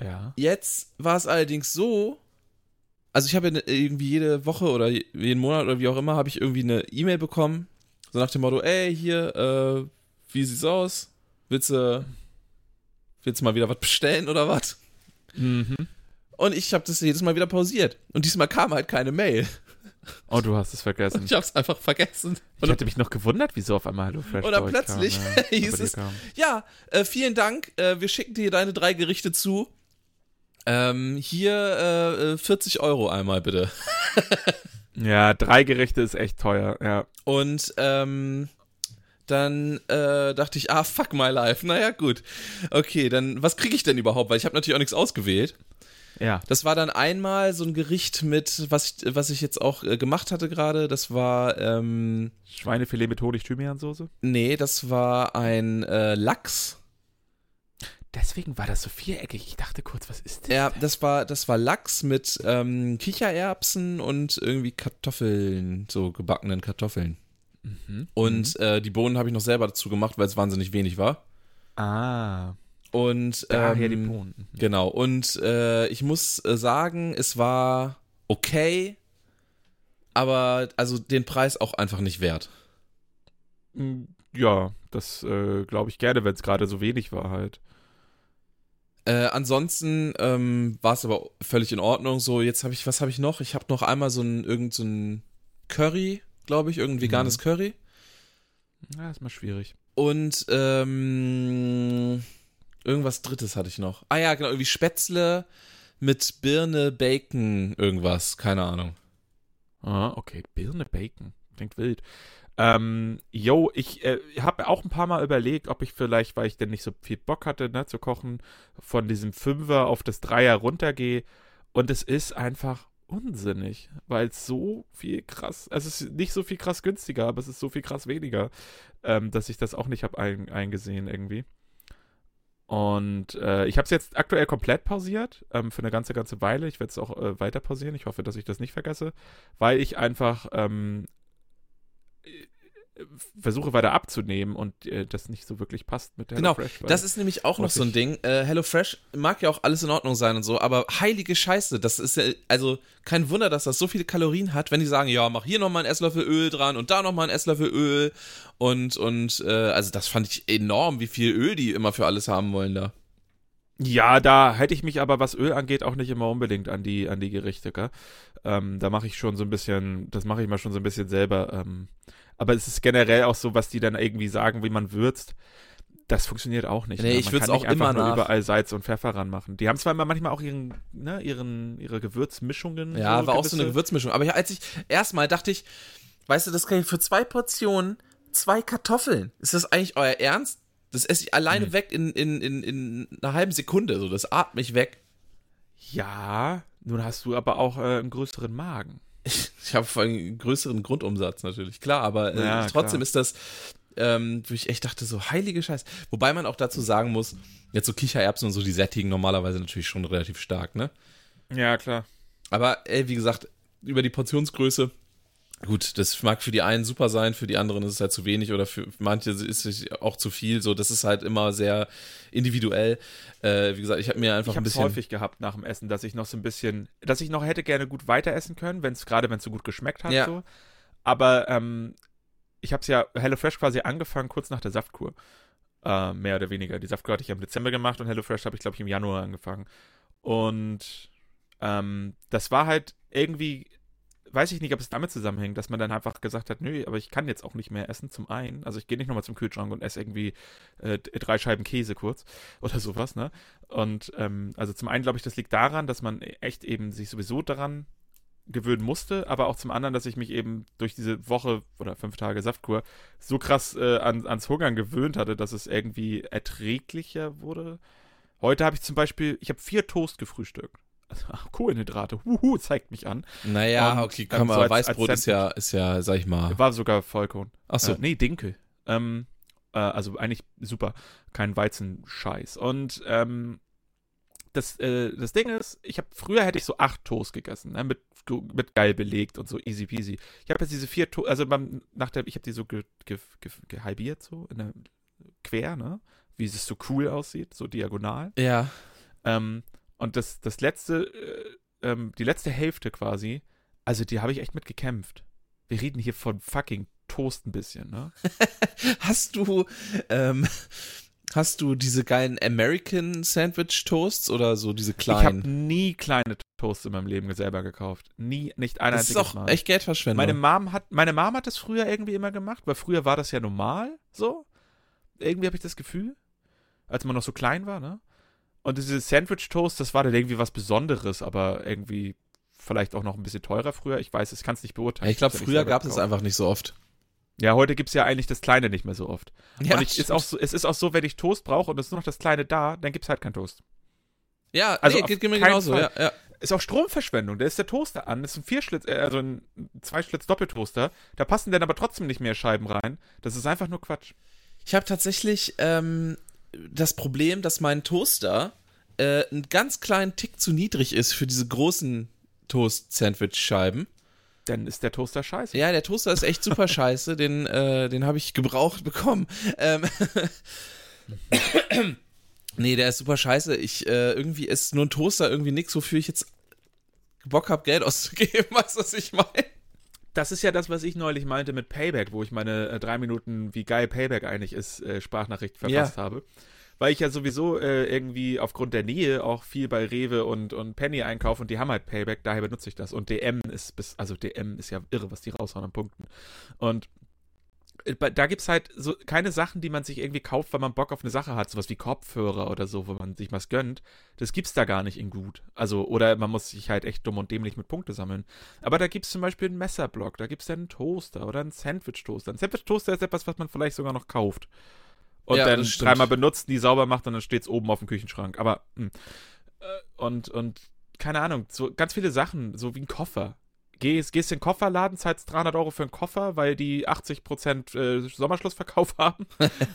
Ja. Jetzt war es allerdings so, also ich habe ja ne- irgendwie jede Woche oder je- jeden Monat oder wie auch immer, habe ich irgendwie eine E-Mail bekommen, so nach dem Motto, ey, hier, äh, wie sieht's aus? Willst du, willst du mal wieder was bestellen oder was? Mhm. Und ich habe das jedes Mal wieder pausiert. Und diesmal kam halt keine Mail. Oh, du hast es vergessen. Ich habe es einfach vergessen. Ich Und hatte mich noch gewundert, wieso auf einmal HelloFresh Oder plötzlich kam, ja, hieß es- kam. ja, äh, vielen Dank. Äh, wir schicken dir deine drei Gerichte zu. Ähm, hier äh, äh, 40 Euro einmal bitte. Ja, drei Gerichte ist echt teuer, ja. Und ähm, dann äh, dachte ich, ah, fuck my life. Naja, gut. Okay, dann was kriege ich denn überhaupt? Weil ich habe natürlich auch nichts ausgewählt. Ja. Das war dann einmal so ein Gericht mit, was ich, was ich jetzt auch äh, gemacht hatte gerade. Das war, ähm, Schweinefilet mit Honig-Thymian-Soße. nee, das war ein äh, Lachs. Deswegen war das so viereckig. Ich dachte kurz, was ist das? Ja, das war, das war Lachs mit ähm, Kichererbsen und irgendwie Kartoffeln, so gebackenen Kartoffeln. Mhm. Und äh, die Bohnen habe ich noch selber dazu gemacht, weil es wahnsinnig wenig war. Ah, Und daher ähm, die Bohnen. Mhm. Genau, und äh, ich muss äh, sagen, es war okay, aber also den Preis auch einfach nicht wert. Mm, Ja, das äh, glaube ich gerne, wenn es gerade so wenig war halt. Äh, ansonsten ähm, war es aber völlig in Ordnung. So, jetzt habe ich, was habe ich noch? Ich habe noch einmal so ein, irgend so ein Curry, glaube ich, irgendein veganes Curry. Ja, ist mal schwierig. Und ähm, irgendwas Drittes hatte ich noch. Ah ja, genau, irgendwie Spätzle mit Birne, Bacon, irgendwas, keine Ahnung. Ah, okay. Birne Bacon. Klingt wild. Ähm, yo, ich äh, habe auch ein paar Mal überlegt, ob ich vielleicht, weil ich denn nicht so viel Bock hatte, ne, zu kochen, von diesem Fünfer auf das Dreier runtergehe. Und es ist einfach unsinnig, weil es so viel krass, es ist nicht so viel krass günstiger, aber es ist so viel krass weniger, ähm, dass ich das auch nicht habe ein, eingesehen irgendwie. Und äh, ich habe es jetzt aktuell komplett pausiert, ähm, für eine ganze, ganze Weile. Ich werde es auch äh, weiter pausieren. Ich hoffe, dass ich das nicht vergesse, weil ich einfach ähm, äh, versuche weiter abzunehmen und äh, das nicht so wirklich passt mit der Genau, weil- Das ist nämlich auch noch so ein Ding. Äh, HelloFresh mag ja auch alles in Ordnung sein und so, aber heilige Scheiße, das ist ja, also kein Wunder, dass das so viele Kalorien hat, wenn die sagen, ja, mach hier nochmal einen Esslöffel Öl dran und da nochmal einen Esslöffel Öl und, und, äh, also das fand ich enorm, wie viel Öl die immer für alles haben wollen da. Ja, da hätte ich mich aber, was Öl angeht, auch nicht immer unbedingt an die, an die Gerichte, gell? Ähm, da mache ich schon so ein bisschen, das mache ich mal schon so ein bisschen selber. Ähm, aber es ist generell auch so, was die dann irgendwie sagen, wie man würzt. Das funktioniert auch nicht. Nee, ne? ich würze kann auch nicht einfach immer nur nach. überall Salz und Pfeffer ranmachen. Die haben zwar immer manchmal auch ihren, ne, ihren, ihre Gewürzmischungen. Ja, war auch so eine gewisse. Gewürzmischung. Aber ich- als ich erstmal dachte ich, weißt du, das kann ich für zwei Portionen, zwei Kartoffeln. Ist das eigentlich euer Ernst? Das esse ich alleine Hm. weg in, in, in, in einer halben Sekunde. So, das atme ich weg. Ja, nun hast du aber auch äh, einen größeren Magen. Ich, habe einen größeren Grundumsatz natürlich, klar, aber äh, Ja, trotzdem klar. ist das, ähm, wo ich echt dachte, so heilige Scheiße. Wobei man auch dazu sagen muss, jetzt so Kichererbsen und so, die sättigen normalerweise natürlich schon relativ stark, ne? Ja, klar. Aber ey, wie gesagt, über die Portionsgröße, gut, das mag für die einen super sein, für die anderen ist es halt zu wenig oder für manche ist es auch zu viel. So, das ist halt immer sehr individuell. Äh, wie gesagt, ich habe mir einfach Ich ein habe es bisschen. häufig gehabt nach dem Essen, dass ich noch so ein bisschen, dass ich noch hätte gerne gut weiter essen können, wenn es gerade wenn es so gut geschmeckt hat Ja. so. Aber ähm, ich habe es ja HelloFresh quasi angefangen kurz nach der Saftkur, äh, mehr oder weniger. Die Saftkur hatte ich ja im Dezember gemacht und HelloFresh habe ich glaube ich im Januar angefangen. Und ähm, das war halt irgendwie, weiß ich nicht, ob es damit zusammenhängt, dass man dann einfach gesagt hat, nö, aber ich kann jetzt auch nicht mehr essen. Zum einen, also ich gehe nicht nochmal zum Kühlschrank und esse irgendwie äh, drei Scheiben Käse kurz oder sowas, ne? Und ähm, also zum einen glaube ich, das liegt daran, dass man echt eben sich sowieso daran gewöhnen musste, aber auch zum anderen, dass ich mich eben durch diese Woche oder fünf Tage Saftkur so krass äh, an, ans Hungern gewöhnt hatte, dass es irgendwie erträglicher wurde. Heute habe ich zum Beispiel, ich habe vier Toast gefrühstückt. Also, Kohlenhydrate, huhu, zeigt mich an. Naja, Und, okay, ähm, kann man, so als- Weißbrot als ist ja, ist ja, sag ich mal. War sogar Vollkorn. Ach so. Äh, nee, Dinkel. Ähm, äh, also eigentlich super. Kein Weizenscheiß. Und ähm, das, äh, das Ding ist, ich habe früher hätte ich so acht Toast gegessen, ne, mit, mit geil belegt und so easy peasy. Ich habe jetzt diese vier Toast, also beim, nach der, ich habe die so ge, ge, ge, gehalbiert, so in der, quer, ne? Wie es so cool aussieht, so diagonal. Ja. Ähm, und das, das letzte, äh, ähm, die letzte Hälfte quasi, also die habe ich echt mit gekämpft. Wir reden hier von fucking Toast ein bisschen, ne? Hast du, ähm, hast du diese geilen American Sandwich Toasts oder so diese Ich habe kleinen? nie kleine Toast in meinem Leben selber gekauft. Nie, nicht ein Das ist auch Mal. echt Geldverschwendung. Meine Mom hat, meine Mom hat das früher irgendwie immer gemacht, weil früher war das ja normal, so. Irgendwie habe ich das Gefühl, als man noch so klein war, ne? Und diese Sandwich Toast, das war dann irgendwie was Besonderes, aber irgendwie vielleicht auch noch ein bisschen teurer früher. Ich weiß, ich kann es nicht beurteilen. Ja, ich glaube, früher gab es gekauft. einfach nicht so oft. Ja, heute gibt es ja eigentlich das Kleine nicht mehr so oft. Ja, und ich, ist auch so, es ist auch so, wenn ich Toast brauche und es ist nur noch das Kleine da, dann gibt es halt kein Toast. ja also nee, geht, geht mir keinen genauso. Ja, ja. Ist auch Stromverschwendung. Da ist der Toaster an. Das ist ein Vierschlitz, äh, also ein Zweischlitz-Doppeltoaster. Da passen dann aber trotzdem nicht mehr Scheiben rein. Das ist einfach nur Quatsch. Ich habe tatsächlich ähm, das Problem, dass mein Toaster äh, einen ganz kleinen Tick zu niedrig ist für diese großen Toast-Sandwich-Scheiben. Dann ist der Toaster scheiße. Ja, der Toaster ist echt super scheiße. Den, äh, den habe ich gebraucht bekommen. Ähm, nee, der ist super scheiße. Ich, äh, irgendwie ist nur ein Toaster irgendwie nix, wofür ich jetzt Bock habe, Geld auszugeben. Weißt du, was ich meine? Das ist ja das, was ich neulich meinte mit Payback, wo ich meine äh, drei Minuten, wie geil Payback eigentlich ist, äh, Sprachnachricht verfasst habe. Weil ich ja sowieso äh, irgendwie aufgrund der Nähe auch viel bei Rewe und, und Penny einkaufe und die haben halt Payback, daher benutze ich das. Und DM ist bis, also DM ist ja irre, was die raushauen an Punkten. Und äh, da gibt es halt so keine Sachen, die man sich irgendwie kauft, weil man Bock auf eine Sache hat, sowas wie Kopfhörer oder so, wo man sich was gönnt. Das gibt's da gar nicht in gut. Also, oder man muss sich halt echt dumm und dämlich mit Punkte sammeln. Aber da gibt's zum Beispiel einen Messerblock, da gibt's dann einen Toaster oder einen Sandwich-Toaster. Ein Sandwich-Toaster ist etwas, was man vielleicht sogar noch kauft. Und Ja, dann dreimal benutzt, die sauber macht und dann steht's oben auf dem Küchenschrank. Aber, mh. Äh, und, und, keine Ahnung, so ganz viele Sachen, so wie ein Koffer. Gehst, gehst in den Kofferladen, zahlst 300 Euro für einen Koffer, weil die 80% äh, Sommerschlussverkauf haben.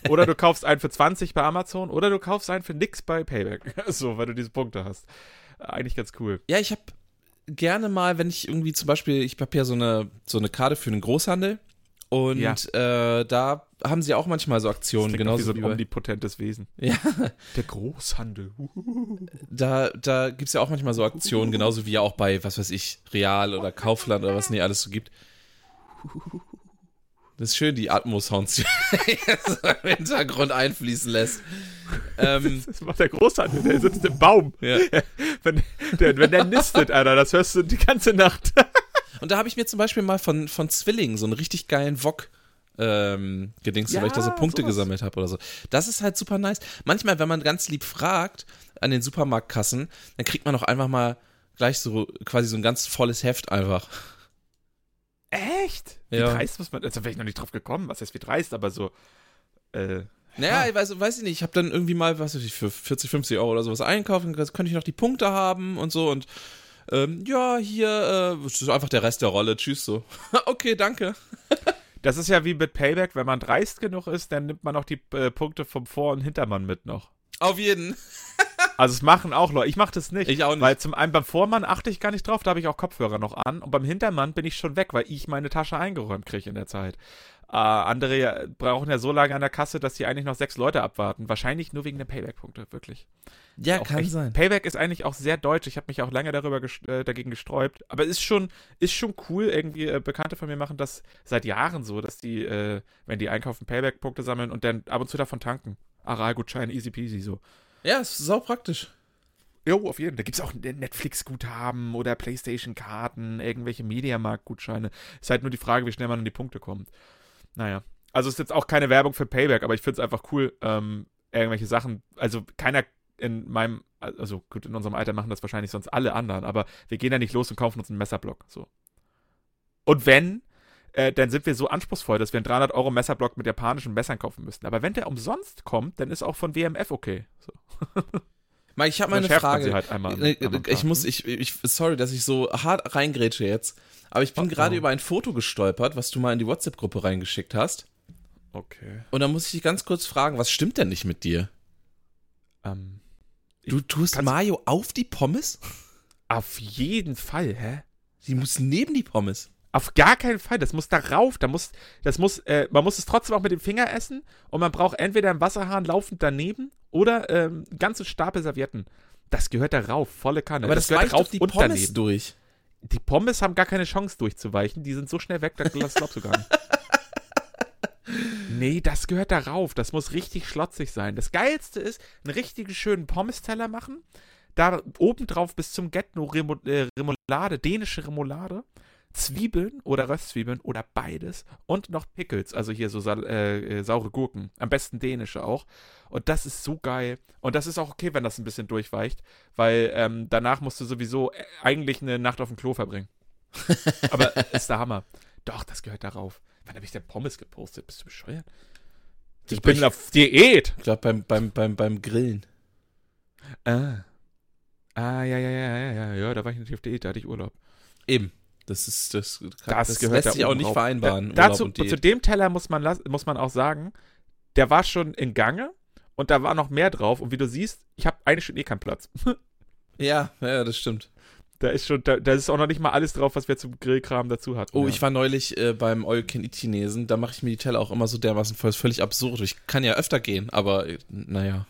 oder du kaufst einen für 20 bei Amazon oder du kaufst einen für nix bei Payback. so, weil du diese Punkte hast. Eigentlich ganz cool. Ja, ich habe gerne mal, wenn ich irgendwie zum Beispiel, ich habe ja so eine, so eine Karte für einen Großhandel und Ja. äh, da haben sie auch manchmal so Aktionen, noch wie genauso so ein wie bei, omnipotentes Wesen. Ja. Der Großhandel. da, da gibt es ja auch manchmal so Aktionen, genauso wie ja auch bei, was weiß ich, Real oder Kaufland oder was nicht alles so gibt. Das ist schön, die Atmos-Sounds, die im Hintergrund einfließen lässt. Ähm, Das macht der Großvater, der sitzt im Baum. ja. Wenn der, wenn der nistet, Alter, das hörst du die ganze Nacht. Und da habe ich mir zum Beispiel mal von, von Zwilling so einen richtig geilen Wok ähm, gedingst, weil ich da so Ja, Punkte sowas. gesammelt habe oder so. Das ist halt super nice. Manchmal, wenn man ganz lieb fragt an den Supermarktkassen, dann kriegt man auch einfach mal gleich so quasi so ein ganz volles Heft einfach. Echt? Wie Ja. dreist muss man, also wäre ich noch nicht drauf gekommen, was heißt wie dreist, aber so, äh, Naja, ich weiß, weiß ich nicht, ich habe dann irgendwie mal, was weiß ich, für 40, 50 Euro oder sowas einkaufen, könnte ich noch die Punkte haben und so und ähm, ja, hier, äh, ist einfach der Rest der Rolle, tschüss so. okay, danke. das ist ja wie mit Payback, wenn man dreist genug ist, dann nimmt man auch die äh, Punkte vom Vor- und Hintermann mit noch. Auf jeden. Also es machen auch Leute, ich mache das nicht. Ich auch nicht. Weil zum einen beim Vormann achte ich gar nicht drauf, da habe ich auch Kopfhörer noch an. Und beim Hintermann bin ich schon weg, weil ich meine Tasche eingeräumt kriege in der Zeit. Äh, andere ja- brauchen ja so lange an der Kasse, dass die eigentlich noch sechs Leute abwarten. Wahrscheinlich nur wegen der Payback-Punkte, wirklich. Ja, Auch kann echt- sein. Payback ist eigentlich auch sehr deutsch. Ich habe mich auch lange darüber ges- äh, dagegen gesträubt. Aber ist schon, ist schon cool. Irgendwie äh, Bekannte von mir machen das seit Jahren so, dass die, äh, wenn die einkaufen, Payback-Punkte sammeln und dann ab und zu davon tanken. Aral-Gutschein, easy peasy so. Ja, ist sau praktisch. Jo, auf jeden Fall. Da gibt es auch Netflix-Guthaben oder Playstation-Karten, irgendwelche Mediamarkt-Gutscheine. Ist halt nur die Frage, wie schnell man an die Punkte kommt. Naja. Also ist jetzt auch keine Werbung für Payback, aber ich finde es einfach cool, ähm, irgendwelche Sachen. Also keiner in meinem, also gut, in unserem Alter machen das wahrscheinlich sonst alle anderen, aber wir gehen da nicht los und kaufen uns einen Messerblock. So. Und wenn, äh, dann sind wir so anspruchsvoll, dass wir einen 300 Euro Messerblock mit japanischen Messern kaufen müssten. Aber wenn der umsonst kommt, dann ist auch von WMF okay. So. Mike, ich habe mal Dann eine schärft man Frage. sie halt einmal am- am ich muss, ne? ich, ich, sorry, dass ich so hart reingrätsche jetzt, aber ich bin Oh, gerade oh. über ein Foto gestolpert, was du mal in die WhatsApp-Gruppe reingeschickt hast. Okay. Und da muss ich dich ganz kurz fragen, was stimmt denn nicht mit dir? Ähm, Du tust Mayo auf die Pommes? auf jeden Fall, hä? Die muss neben die Pommes. Auf gar keinen Fall. Das muss da rauf. Da muss, das muss, äh, man muss es trotzdem auch mit dem Finger essen und man braucht entweder einen Wasserhahn laufend daneben oder ähm, einen ganzen Stapel Servietten. Das gehört da rauf, volle Kanne. Aber das, gehört weicht doch die und Pommes durch. Die Pommes haben gar keine Chance durchzuweichen. Die sind so schnell weg, das glaubst du gar nicht. Nee, das gehört da rauf. Das muss richtig schlotzig sein. Das Geilste ist, einen richtigen schönen Pommes-Teller machen. Da obendrauf bis zum Get äh, Remoulade, dänische Remoulade. Zwiebeln oder Röstzwiebeln oder beides und noch Pickles, also hier so sal- äh, äh, saure Gurken, am besten dänische auch. Und das ist so geil. Und das ist auch okay, wenn das ein bisschen durchweicht, weil ähm, danach musst du sowieso äh, eigentlich eine Nacht auf dem Klo verbringen. Aber ist der Hammer. Doch, das gehört darauf. Wann habe ich denn Pommes gepostet? Bist du bescheuert? Ich bin auf Diät. Ich glaube, beim, beim, beim, beim Grillen. Ah. Ah, ja, ja, ja, ja, ja, ja, da war ich natürlich auf Diät, da hatte ich Urlaub. Eben. Das ist, das, kann, Das, das gehört lässt sich auch nicht vereinbaren. Da, dazu, zu dem Teller muss man, muss man auch sagen, der war schon in Gange und da war noch mehr drauf. Und wie du siehst, ich habe eigentlich schon eh keinen Platz. Ja, ja, das stimmt. Da ist schon, da, da ist auch noch nicht mal alles drauf, was wir zum Grillkram dazu hatten. Oh, ja. ich war neulich äh, beim All Can Eat Chinesen, da mache ich mir die Teller auch immer so dermaßen voll, ist völlig absurd. Ich kann ja öfter gehen, aber äh, naja.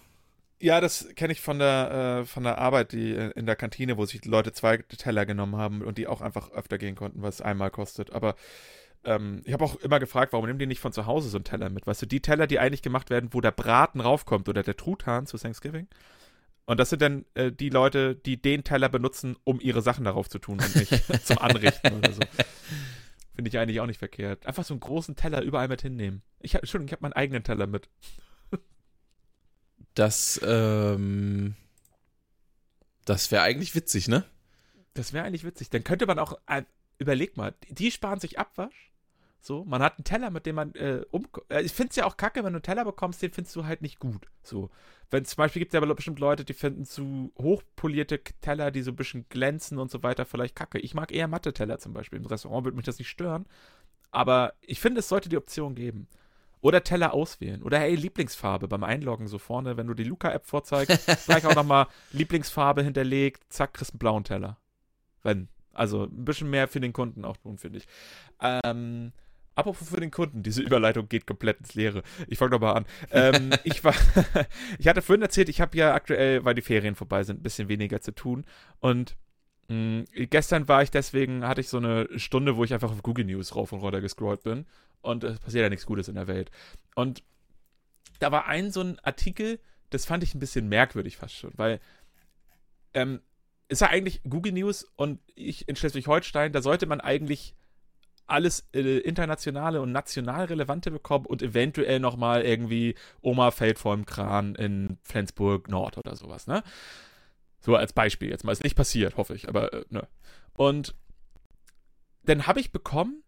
Ja, das kenne ich von der, äh, von der Arbeit, die äh, in der Kantine, wo sich die Leute zwei Teller genommen haben und die auch einfach öfter gehen konnten, was einmal kostet. Aber ähm, ich habe auch immer gefragt, warum nehmen die nicht von zu Hause so einen Teller mit? Weißt du, die Teller, die eigentlich gemacht werden, wo der Braten raufkommt oder der Truthahn zu Thanksgiving. Und das sind dann äh, die Leute, die den Teller benutzen, um ihre Sachen darauf zu tun und nicht zum Anrichten oder so. Finde ich eigentlich auch nicht verkehrt. Einfach so einen großen Teller überall mit hinnehmen. Ich schon, ich habe meinen eigenen Teller mit. Das, ähm, das wäre eigentlich witzig, ne? Das wäre eigentlich witzig. Dann könnte man auch, äh, überleg mal, die- sparen sich Abwasch. So, man hat einen Teller, mit dem man äh, um. Äh, ich finde es ja auch kacke, wenn du einen Teller bekommst, den findest du halt nicht gut. So. Wenn zum Beispiel gibt es ja aber bestimmt Leute, die finden zu hochpolierte Teller, die so ein bisschen glänzen und so weiter, vielleicht kacke. Ich mag eher matte Teller zum Beispiel. Im Restaurant würde mich das nicht stören. Aber ich finde, es sollte die Option geben. Oder Teller auswählen. Oder hey, Lieblingsfarbe beim Einloggen so vorne, wenn du die Luca-App vorzeigst, gleich auch nochmal Lieblingsfarbe hinterlegt, zack, kriegst einen blauen Teller. Wenn. Also ein bisschen mehr für den Kunden auch tun, finde ich. Ähm, apropos für den Kunden, diese Überleitung geht komplett ins Leere. Ich fange nochmal an. Ähm, ich war, ich hatte vorhin erzählt, ich habe ja aktuell, weil die Ferien vorbei sind, ein bisschen weniger zu tun. Und Mh, gestern war ich deswegen, hatte ich so eine Stunde, wo ich einfach auf Google News rauf und runter gescrollt bin. Und es passiert ja nichts Gutes in der Welt. Und da war ein so ein Artikel, das fand ich ein bisschen merkwürdig fast schon, weil ähm, ist ja eigentlich Google News und ich in Schleswig-Holstein, da sollte man eigentlich alles äh, internationale und national relevante bekommen und eventuell nochmal irgendwie Oma fällt vor dem Kran in Flensburg Nord oder sowas, ne? So als Beispiel jetzt mal. Ist nicht passiert, hoffe ich, aber äh, ne. Und dann habe ich bekommen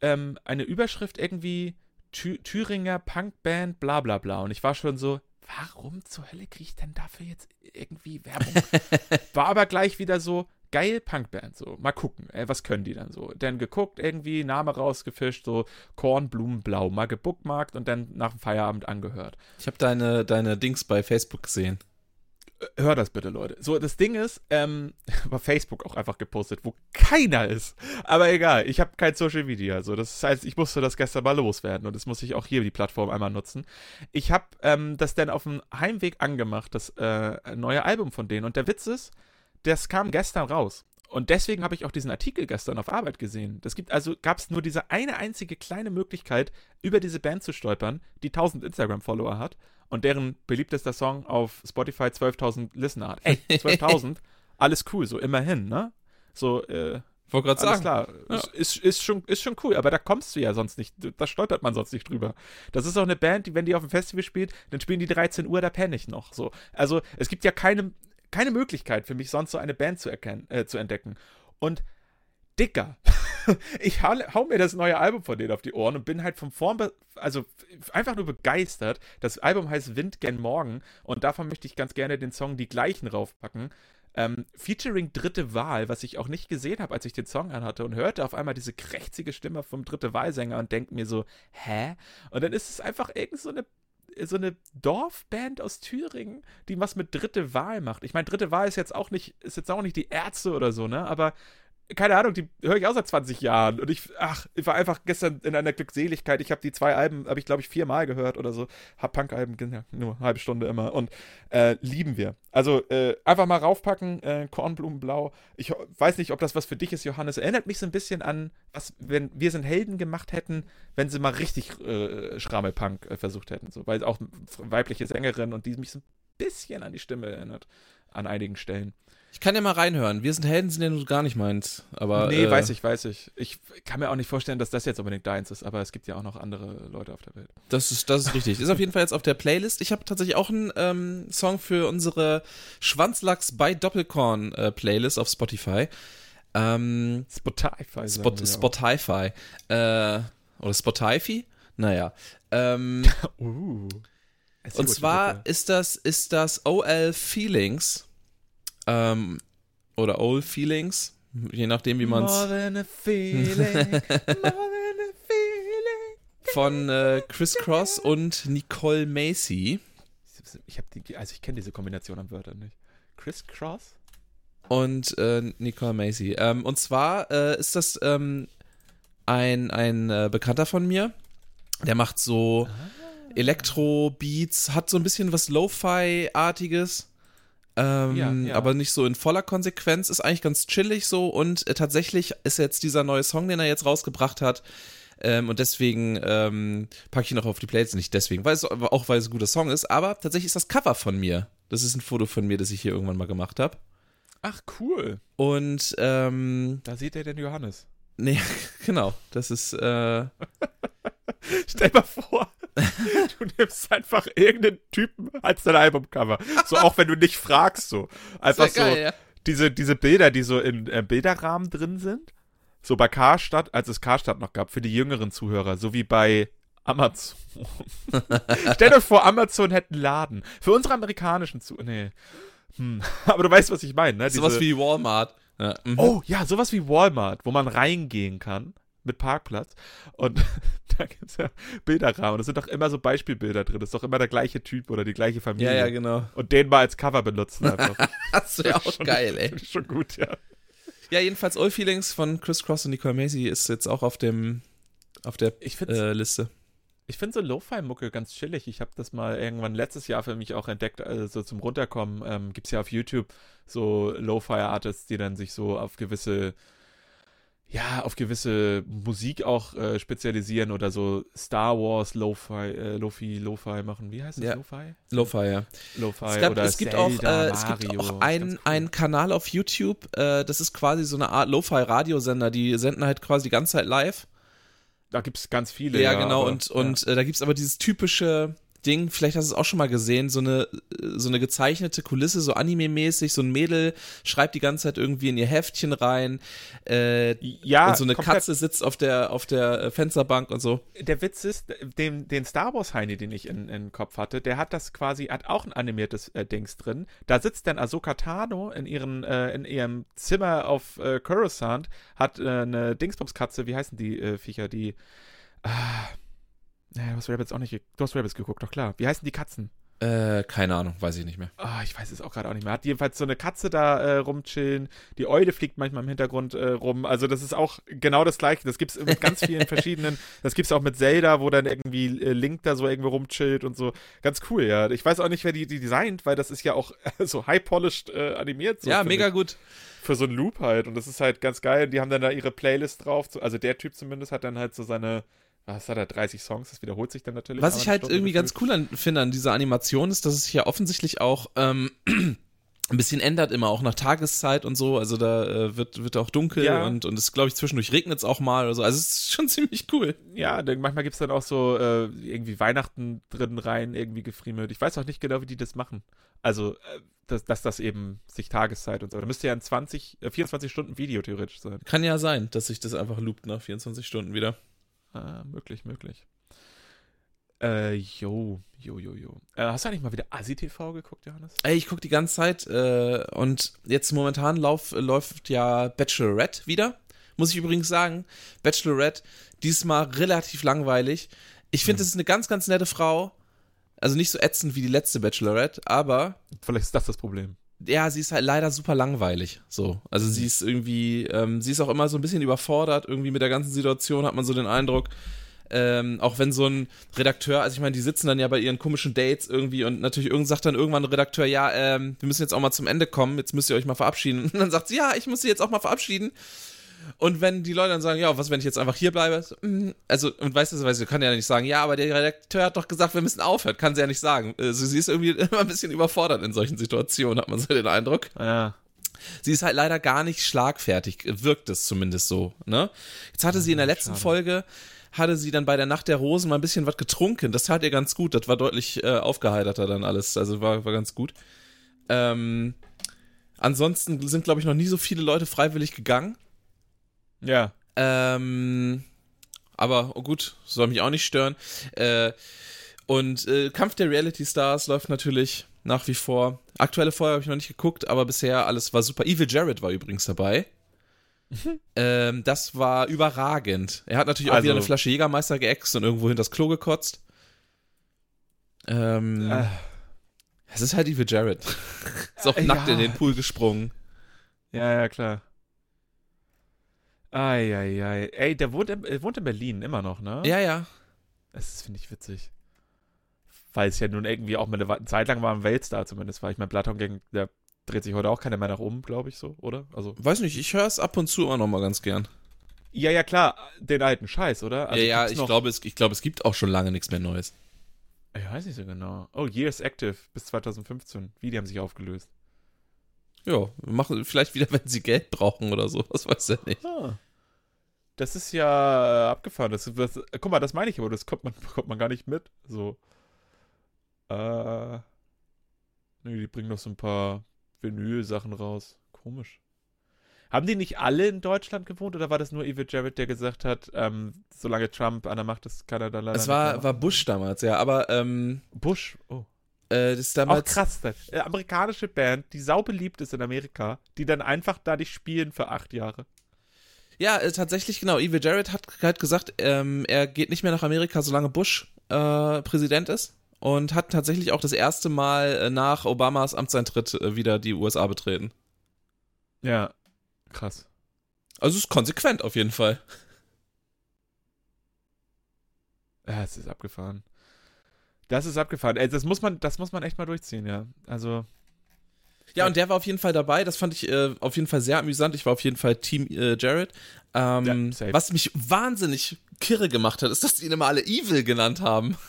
ähm, eine Überschrift irgendwie Thü Thüringer Punkband bla bla bla und ich war schon so, warum zur Hölle kriege ich denn dafür jetzt irgendwie Werbung? War aber gleich wieder so, geil Punkband, so, mal gucken, ey, was können die dann so? Dann geguckt, irgendwie, Name rausgefischt, so Kornblumenblau, mal gebookmarkt und dann nach dem Feierabend angehört. Ich habe deine, deine Dings bei Facebook gesehen. Hör das bitte, Leute. So, das Ding ist, ähm, bei Facebook auch einfach gepostet, wo keiner ist. Aber egal, ich habe kein Social Media. So, das heißt, ich musste das gestern mal loswerden und das muss ich auch hier die Plattform einmal nutzen. Ich habe ähm, das dann auf dem Heimweg angemacht, das äh, neue Album von denen. Und der Witz ist, das kam gestern raus. Und deswegen habe ich auch diesen Artikel gestern auf Arbeit gesehen. Das gibt also, gab es nur diese eine einzige kleine Möglichkeit, über diese Band zu stolpern, die 1000 Instagram-Follower hat und deren beliebtester Song auf Spotify 12.000 Listener hat. Ey, 12.000, alles cool, so immerhin, ne? So, äh, Wollte gerade alles sagen. klar. Ja. Ist, ist, ist, schon, ist schon cool, aber da kommst du ja sonst nicht, da stolpert man sonst nicht drüber. Das ist auch eine Band, die, wenn die auf dem Festival spielt, dann spielen die 13 Uhr, da penne ich noch. So. Also es gibt ja keine, keine Möglichkeit für mich, sonst so eine Band zu, erkennen, äh, zu entdecken. Und Dicker, ich hau, mir das neue Album von denen auf die Ohren und bin halt vom Form, also einfach nur begeistert. Das Album heißt Wind gen Morgen und davon möchte ich ganz gerne den Song Die Gleichen raufpacken. Ähm, featuring Dritte Wahl, was ich auch nicht gesehen habe, als ich den Song anhatte und hörte auf einmal diese krächzige Stimme vom Dritte Wahlsänger und denke mir so, hä? Und dann ist es einfach irgend so eine so eine Dorfband aus Thüringen, die was mit Dritte Wahl macht. Ich meine, Dritte Wahl ist jetzt auch nicht, ist jetzt auch nicht die Ärzte oder so, ne? Aber keine Ahnung, die höre ich auch seit 20 Jahren. Und ich, ach, ich war einfach gestern in einer Glückseligkeit. Ich habe die zwei Alben, habe ich glaube ich viermal gehört oder so. Hab Punk-Alben, ja, nur eine halbe Stunde immer. Und äh, lieben wir. Also äh, einfach mal raufpacken, äh, Kornblumenblau. Ich weiß nicht, ob das was für dich ist, Johannes. Erinnert mich so ein bisschen an, was, wenn wir sind Helden gemacht hätten, wenn sie mal richtig äh, Schrammelpunk äh, versucht hätten. So, weil auch weibliche Sängerin und die mich so ein bisschen an die Stimme erinnert. An einigen Stellen. Ich kann ja mal reinhören. Wir sind Helden, sind ja nur gar nicht meins. Aber, nee, äh, weiß ich, weiß ich. Ich kann mir auch nicht vorstellen, dass das jetzt unbedingt deins ist, aber es gibt ja auch noch andere Leute auf der Welt. Das ist, das ist richtig. Ist auf jeden Fall jetzt auf der Playlist. Ich habe tatsächlich auch einen ähm, Song für unsere Schwanzlachs bei Doppelkorn äh, Playlist auf Spotify. Ähm, Spotify. Spot, Spotify. Äh, oder Spotify? Naja. Ähm. Uh. Und zwar ist das, ist das OL Feelings. Ähm, oder Old Feelings. Je nachdem, wie man es. More than a feeling, more than a feeling. Von äh, Chris Cross und Nicole Macy. Ich habe die, also ich kenne diese Kombination an Wörtern nicht. Chris Cross? und äh, Nicole Macy. Ähm, und zwar äh, ist das ähm, ein, ein äh, Bekannter von mir, der macht so Elektro-Beats, hat so ein bisschen was Lo-Fi-artiges. Ähm, Ja, ja. Aber nicht so in voller Konsequenz, ist eigentlich ganz chillig so und äh, tatsächlich ist jetzt dieser neue Song, den er jetzt rausgebracht hat, ähm, und deswegen ähm, packe ich ihn noch auf die Playlist. Nicht deswegen, weil es, auch weil es ein guter Song ist, aber tatsächlich ist das Cover von mir. Das ist ein Foto von mir, das ich hier irgendwann mal gemacht habe. Ach, cool. Und ähm, Da sieht er den Johannes. nee, genau, das ist äh, Stell mal vor, du nimmst einfach irgendeinen Typen als dein Albumcover. So auch wenn du nicht fragst, so. Einfach so ja. diese, diese Bilder, die so in äh, Bilderrahmen drin sind. So bei Karstadt, als es Karstadt noch gab, für die jüngeren Zuhörer, so wie bei Amazon. Stell dir vor, Amazon hätte einen Laden. Für unsere amerikanischen Zuhörer. Nee. Hm. Aber du weißt, was ich meine, ne? Sowas wie Walmart. Ja, mhm. Oh, ja, sowas wie Walmart, wo man reingehen kann mit Parkplatz. Und da gibt es ja Bilderrahmen. Das sind doch immer so Beispielbilder drin. Das ist doch immer der gleiche Typ oder die gleiche Familie. ja, ja, genau. Und den mal als Cover benutzen einfach. Das wäre auch Schon- geil, ey. Schon gut, ja. Ja, jedenfalls All Feelings von Chris Cross und Nicole Macy ist jetzt auch auf dem auf der äh, Liste. Ich finde so Lo-Fi-Mucke ganz chillig. Ich habe das mal irgendwann letztes Jahr für mich auch entdeckt, also zum Runterkommen. Ähm, Gibt es ja auf YouTube so Lo-Fi-Artists, die dann sich so auf gewisse, ja, auf gewisse Musik auch äh, spezialisieren oder so Star Wars Lo-Fi, äh, Lo-Fi, Lo-Fi machen. Wie heißt es? Ja. Lo-Fi? Lo-Fi, ja. Lo-Fi Es, gab, oder es, gibt Zelda, auch, äh, es gibt auch einen, cool. einen Kanal auf YouTube, äh, das ist quasi so eine Art Lo-Fi-Radiosender, die senden halt quasi die ganze Zeit live. Da gibt es ganz viele. Ja, genau, aber- und, und äh, da gibt's aber dieses typische Ding, vielleicht hast du es auch schon mal gesehen, so eine, so eine gezeichnete Kulisse, so anime-mäßig, so ein Mädel schreibt die ganze Zeit irgendwie in ihr Heftchen rein, äh, ja, und so eine. Katze sitzt auf der, auf der äh, Fensterbank und so. der Witz ist, den, den Star Wars Heini, den ich in, in den Kopf hatte, der hat das quasi, hat auch ein animiertes äh, Dings drin. Da sitzt dann Ahsoka Tano in, ihren, äh, in ihrem Zimmer auf äh, Coruscant, hat äh, eine Dingsbums-Katze, wie heißen die äh, Viecher, die, ah, naja, du hast Rabbits auch nicht, du hast Rabbits geguckt, doch klar. Wie heißen die Katzen? Äh, keine Ahnung, weiß ich nicht mehr. Ah, ich weiß es auch gerade auch nicht mehr. Hat jedenfalls so eine Katze da äh, rumchillen. Die Eule fliegt manchmal im Hintergrund äh, rum. Also das ist auch genau das Gleiche. Das gibt's mit ganz vielen verschiedenen. Das gibt's auch mit Zelda, wo dann irgendwie äh, Link da so irgendwo rumchillt und so. Ganz cool, ja. Ich weiß auch nicht, wer die, die designt, weil das ist ja auch so high-polished äh, animiert. So, ja, mega ich. gut. Für so einen Loop halt. Und das ist halt ganz geil. Die haben dann da ihre Playlist drauf. So- Also der Typ zumindest hat dann halt so seine, was hat er, 30 Songs. Das wiederholt sich dann natürlich. Was ich halt Stunde irgendwie gefühlt. ganz cool an, finde an dieser Animation ist, dass es sich ja offensichtlich auch ähm, ein bisschen ändert immer, auch nach Tageszeit und so. Also da äh, wird, wird auch dunkel Ja. und, und es, glaube ich, zwischendurch regnet es auch mal oder so. Also es ist schon ziemlich cool. Ja, dann manchmal gibt es dann auch so äh, irgendwie Weihnachten drin rein, irgendwie gefriemelt. Ich weiß auch nicht genau, wie die das machen. Also, äh, dass, dass das eben sich Tageszeit und so. Da müsste ja ein 20, äh, 24 Stunden Video theoretisch sein. Kann ja sein, dass sich das einfach loopt nach 24 Stunden wieder. Ah, möglich, möglich. Äh, jo, jo, jo, jo. Äh, hast du eigentlich mal wieder Asi-TV geguckt, Johannes? Ey, ich gucke die ganze Zeit äh, und jetzt momentan lauf, läuft ja Bachelorette wieder. Muss ich übrigens sagen, Bachelorette, diesmal relativ langweilig. Ich finde, das ist eine ganz, ganz nette Frau. Also nicht so ätzend wie die letzte Bachelorette, aber Vielleicht ist das das Problem. Ja, sie ist halt leider super langweilig. So. Also sie ist irgendwie, ähm, sie ist auch immer so ein bisschen überfordert, irgendwie mit der ganzen Situation, hat man so den Eindruck. Ähm, auch wenn so ein Redakteur, also ich meine, die sitzen dann ja bei ihren komischen Dates irgendwie und natürlich irgend sagt dann irgendwann ein Redakteur, ja, ähm, wir müssen jetzt auch mal zum Ende kommen, jetzt müsst ihr euch mal verabschieden. Und dann sagt sie, ja, ich muss sie jetzt auch mal verabschieden. Und wenn die Leute dann sagen, ja, was, wenn ich jetzt einfach hier bleibe? So, mm, Also, und weißt du, du, kann ja nicht sagen, ja, aber der Redakteur hat doch gesagt, wir müssen aufhören. Kann sie ja nicht sagen. Also, sie ist irgendwie immer ein bisschen überfordert in solchen Situationen, hat man so den Eindruck. Ja. Sie ist halt leider gar nicht schlagfertig, wirkt es zumindest so, ne? Jetzt hatte sie in der letzten schade. Folge, hatte sie dann bei der Nacht der Rosen mal ein bisschen was getrunken. Das tat ihr ganz gut. Das war deutlich äh, aufgeheiterter dann alles. Also war, war ganz gut. Ähm, ansonsten sind, glaube ich, noch nie so viele Leute freiwillig gegangen. Ja. Ähm, aber oh gut, soll mich auch nicht stören. Äh, und äh, Kampf der Reality Stars läuft natürlich nach wie vor. Aktuelle Folge habe ich noch nicht geguckt, aber bisher alles war super. Evil Jared war übrigens dabei. ähm, das war überragend. Er hat natürlich auch Also- wieder eine Flasche Jägermeister geäxt und irgendwo hinter das Klo gekotzt. Ähm, Äh, Es ist halt Evil Jared. ist auch Äh, nackt ja. in den Pool gesprungen. ja, ja, klar. Eieiei. Ey, der wohnt, in- er wohnt in Berlin immer noch, ne? Ja, ja. Das finde ich witzig. Weil es ja nun irgendwie auch mal eine Zeit lang war ein Weltstar zumindest war. Ich meine, Platon Gang, der dreht sich heute auch keiner mehr nach oben, glaube ich so, oder? Also. Weiß nicht, ich höre es ab und zu immer noch mal ganz gern. Ja, ja, klar, den alten Scheiß, oder? Also ja, ja, ich glaube, es, ich glaube, es gibt auch schon lange nichts mehr Neues. Ich weiß nicht so genau. Oh, Years Active bis 2015. Wie, die haben sich aufgelöst. Ja, wir machen vielleicht wieder, wenn sie Geld brauchen oder so. Was weiß er nicht. Ah. Das ist ja äh, abgefahren. Das, das, äh, guck mal, das meine ich, aber das kommt man, kommt man gar nicht mit. So. Äh. Nö, die bringen noch so ein paar Vinyl-Sachen raus. Komisch. Haben die nicht alle in Deutschland gewohnt oder war das nur Evil Jared, der gesagt hat, ähm, solange Trump an der Macht ist, kann er da leider Es war, war Bush damals, ja, aber ähm, Bush. Oh. Äh, das ist Auch damals. krass. Das. Äh, amerikanische Band, die saubeliebt ist in Amerika, die dann einfach da nicht spielen für acht Jahre. Ja, äh, tatsächlich, genau. Evil Jared hat halt gesagt, ähm, er geht nicht mehr nach Amerika, solange Bush äh, Präsident ist. Und hat tatsächlich auch das erste Mal äh, nach Obamas Amtseintritt äh, wieder die USA betreten. Ja. Krass. Also es ist konsequent auf jeden Fall. Ja, es ist abgefahren. Das ist abgefahren. Ey, das muss man, das muss man echt mal durchziehen, ja. Also. Ja, und der war auf jeden Fall dabei. Das fand ich äh, auf jeden Fall sehr amüsant. Ich war auf jeden Fall Team äh, Jared. Ähm, Ja, was mich wahnsinnig kirre gemacht hat, ist, dass die ihn immer alle Evil genannt haben.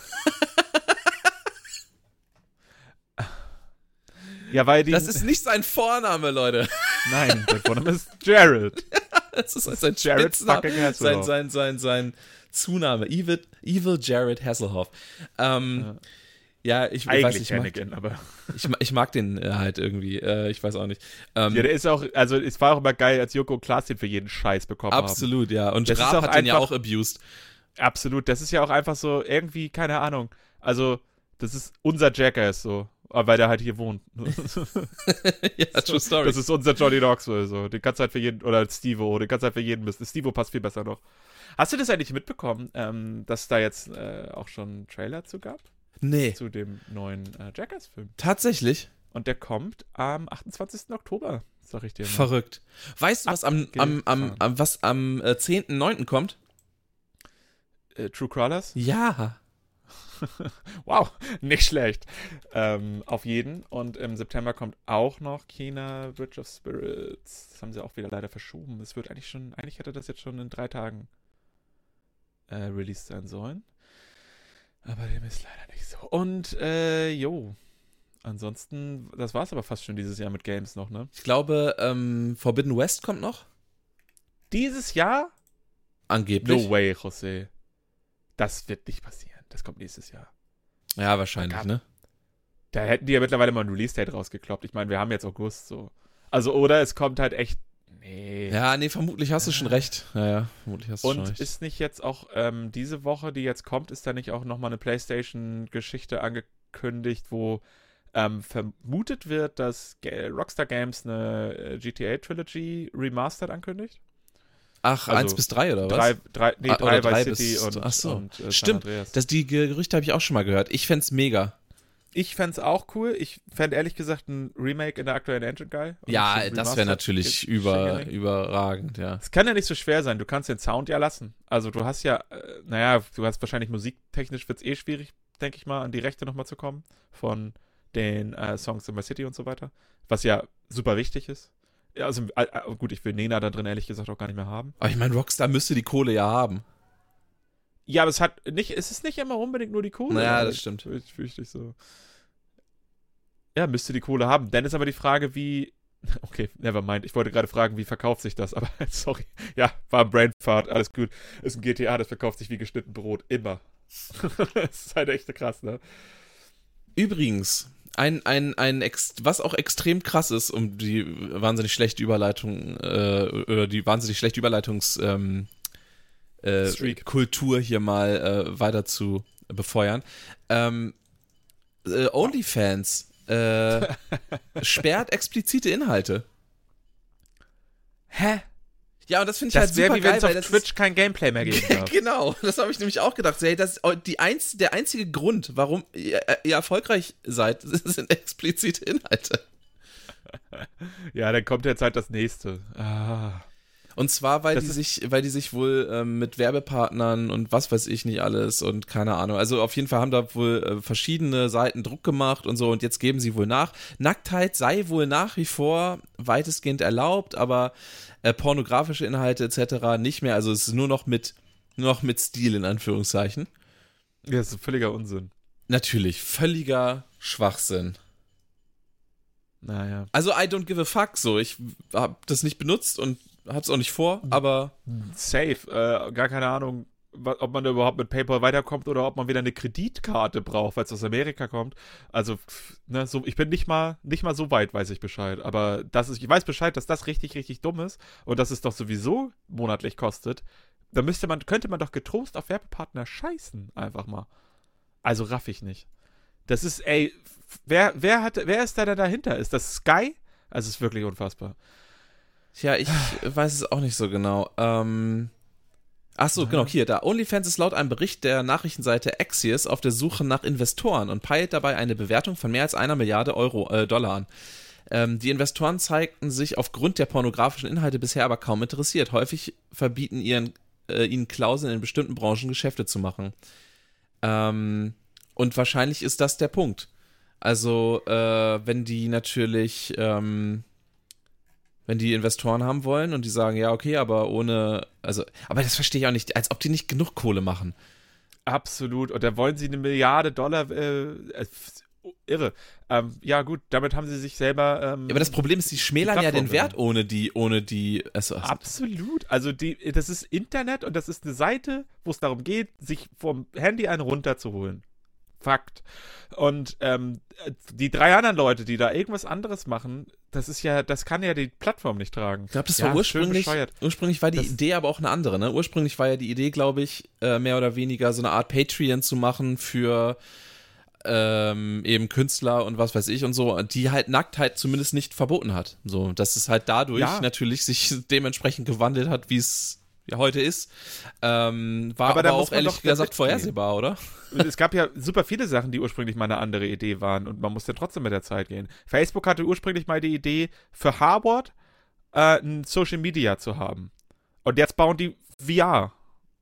Ja, weil die. Das ist nicht sein Vorname, Leute. nein, der Vorname ist Jared. Das ist sein Jared Spitzname, fucking sein, Hasselhoff. sein, sein, sein Zunahme. Evil, Evil Jared Hasselhoff. Ähm, ja. ich, ich weiß nicht, ich mag, Anakin, aber. ich, mag- ich mag den äh, halt irgendwie. Äh, ich weiß auch nicht. Ähm, Ja, der ist auch, also es war auch immer geil, als Joko Klaas den für jeden Scheiß bekommen haben. absolut, ja. Und Raab auch hat den ja einfach- auch abused. Absolut. Das ist ja auch einfach so, irgendwie, keine Ahnung. Also, das ist unser Jackass so. Aber weil der halt hier wohnt. ja, true story. Das ist unser Johnny Knoxville so. Den kannst du halt für jeden, oder Stevo, den kannst du halt für jeden müssen. Stevo passt viel besser noch. Hast du das eigentlich mitbekommen, ähm, dass da jetzt äh, auch schon einen Trailer zu gab? nee, Zu dem neuen äh, Jackass-Film. tatsächlich. Und der kommt am 28. Oktober, sag ich dir mal. Verrückt. Weißt du, was am, am, am, am, was am äh, 10.9. kommt? Äh, True Crawlers? Ja. Wow, nicht schlecht. Ähm, auf jeden. Und im September kommt auch noch China Bridge of Spirits. Das haben sie auch wieder leider verschoben. Es wird eigentlich schon, eigentlich hätte das jetzt schon in drei Tagen äh, released sein sollen. Aber dem ist leider nicht so. Und, äh, jo. Ansonsten, das war es aber fast schon dieses Jahr mit Games noch, ne? Ich glaube, ähm, Forbidden West kommt noch. Dieses Jahr? Angeblich. No way, José. Das wird nicht passieren. Das kommt nächstes Jahr. Ja, wahrscheinlich, Gab- ne? Da hätten die ja mittlerweile mal ein Release-Date rausgekloppt. Ich meine, wir haben jetzt August so. Also, oder es kommt halt echt. Nee. Ja, nee, vermutlich hast du schon recht. Ja, ja, vermutlich hast du schon Und recht. ist nicht jetzt auch ähm, diese Woche, die jetzt kommt, ist da nicht auch nochmal eine PlayStation-Geschichte angekündigt, wo ähm, vermutet wird, dass Rockstar Games eine äh, GTA Trilogy Remastered ankündigt? Ach, also 1 bis 3 oder was? Drei, drei, nee, Ah, drei oder bei drei City bis- und, ach so. und äh, Stimmt. Das, die Gerüchte habe ich auch schon mal gehört. Ich fänd's mega. Ich fände es auch cool. Ich fände ehrlich gesagt ein Remake in der aktuellen Engine geil. Ja, so das wäre natürlich über, überragend, ja. Es kann ja nicht so schwer sein. Du kannst den Sound ja lassen. Also du hast ja, äh, naja, du hast wahrscheinlich musiktechnisch wird es eh schwierig, denke ich mal, an die Rechte nochmal zu kommen von den äh, Songs in My City und so weiter. Was ja super wichtig ist. Ja, also äh, äh, gut, ich will Nena da drin ehrlich gesagt auch gar nicht mehr haben. Aber ich meine, Rockstar müsste die Kohle ja haben. Ja, aber es hat nicht, es ist nicht immer unbedingt nur die Kohle. Naja, das stimmt. Ich, fürchte ich so. Ja, müsste die Kohle haben. Dann ist aber die Frage, wie. Okay, never mind. Ich wollte gerade fragen, wie verkauft sich das, aber sorry. Ja, war ein Brainfart, alles gut. Ist ein GTA, das verkauft sich wie geschnitten Brot. Immer. das ist halt echt krass, ne? Übrigens, ein, ein, ein ex was auch extrem krass ist, um die wahnsinnig schlechte Überleitung, äh, oder die wahnsinnig schlechte Überleitungs, ähm, äh. Kultur hier mal äh, weiter zu befeuern. Ähm, äh, OnlyFans äh, sperrt explizite Inhalte. Hä? Ja, und das finde ich Das halt wäre super wie wenn es auf Twitch kein Gameplay mehr geben darf. Genau, das habe ich nämlich auch gedacht. Hey, das ist die einz, der einzige Grund, warum ihr, ihr erfolgreich seid, sind explizite Inhalte. ja, dann kommt jetzt halt das nächste. Ah. Und zwar, weil Das die sich, weil die sich wohl ähm, mit Werbepartnern und was weiß ich nicht alles und keine Ahnung. Also auf jeden Fall haben da wohl äh, verschiedene Seiten Druck gemacht und so und jetzt geben sie wohl nach. Nacktheit sei wohl nach wie vor weitestgehend erlaubt, aber äh, pornografische Inhalte etc. nicht mehr. Also es ist nur noch mit, nur noch mit Stil in Anführungszeichen. Ja, das ist völliger Unsinn. Natürlich, völliger Schwachsinn. Naja. Also I don't give a fuck so. Ich habe das nicht benutzt und hab's auch nicht vor, aber Safe. Äh, gar keine Ahnung, ob man da überhaupt mit PayPal weiterkommt oder ob man wieder eine Kreditkarte braucht, weil es aus Amerika kommt. Also, ne, so, ich bin nicht mal, nicht mal so weit, weiß ich Bescheid. Aber das ist, ich weiß Bescheid, dass das richtig, richtig dumm ist und dass es doch sowieso monatlich kostet. Da müsste man, könnte man doch getrost auf Werbepartner scheißen, einfach mal. Also raff ich nicht. Das ist, ey, wer, wer hat, wer ist da da dahinter? Ist das Sky? Also, es ist wirklich unfassbar. Tja, ich weiß es auch nicht so genau. Ähm, ach so, genau, hier, da. OnlyFans ist laut einem Bericht der Nachrichtenseite Axios auf der Suche nach Investoren und peilt dabei eine Bewertung von mehr als einer Milliarde Euro, äh, Dollar an. Ähm, die Investoren zeigten sich aufgrund der pornografischen Inhalte bisher aber kaum interessiert. Häufig verbieten ihren, äh, ihnen Klauseln in bestimmten Branchen Geschäfte zu machen. Ähm, und wahrscheinlich ist das der Punkt. Also, äh, wenn die natürlich, ähm, wenn die Investoren haben wollen und die sagen, ja, okay, aber ohne, also, aber das verstehe ich auch nicht, als ob die nicht genug Kohle machen. Absolut. Und da wollen sie eine Milliarde Dollar. Äh, äh, irre. Ähm, ja, gut, damit haben sie sich selber. Ähm, Ja, aber das Problem ist, die schmälern ja den Wert ohne die, ohne die, also, also Absolut. Also die, das ist Internet und das ist eine Seite, wo es darum geht, sich vom Handy einen runterzuholen. Fakt. Und ähm, die drei anderen Leute, die da irgendwas anderes machen, das ist ja, das kann ja die Plattform nicht tragen. Ich glaube, das Ja, war ursprünglich, ursprünglich war die Das- Idee aber auch eine andere, ne? Ursprünglich war ja die Idee, glaube ich, äh, mehr oder weniger so eine Art Patreon zu machen für ähm, eben Künstler und was weiß ich und so, die halt Nacktheit zumindest nicht verboten hat. So, dass es halt dadurch Ja. natürlich sich dementsprechend gewandelt hat, wie es ja heute ist. Ähm, war Aber aber, auch ehrlich doch gesagt vorhersehbar, oder? Es gab ja super viele Sachen, die ursprünglich mal eine andere Idee waren und man musste trotzdem mit der Zeit gehen. Facebook hatte ursprünglich mal die Idee, für Harvard äh, ein Social Media zu haben. Und jetzt bauen die VR.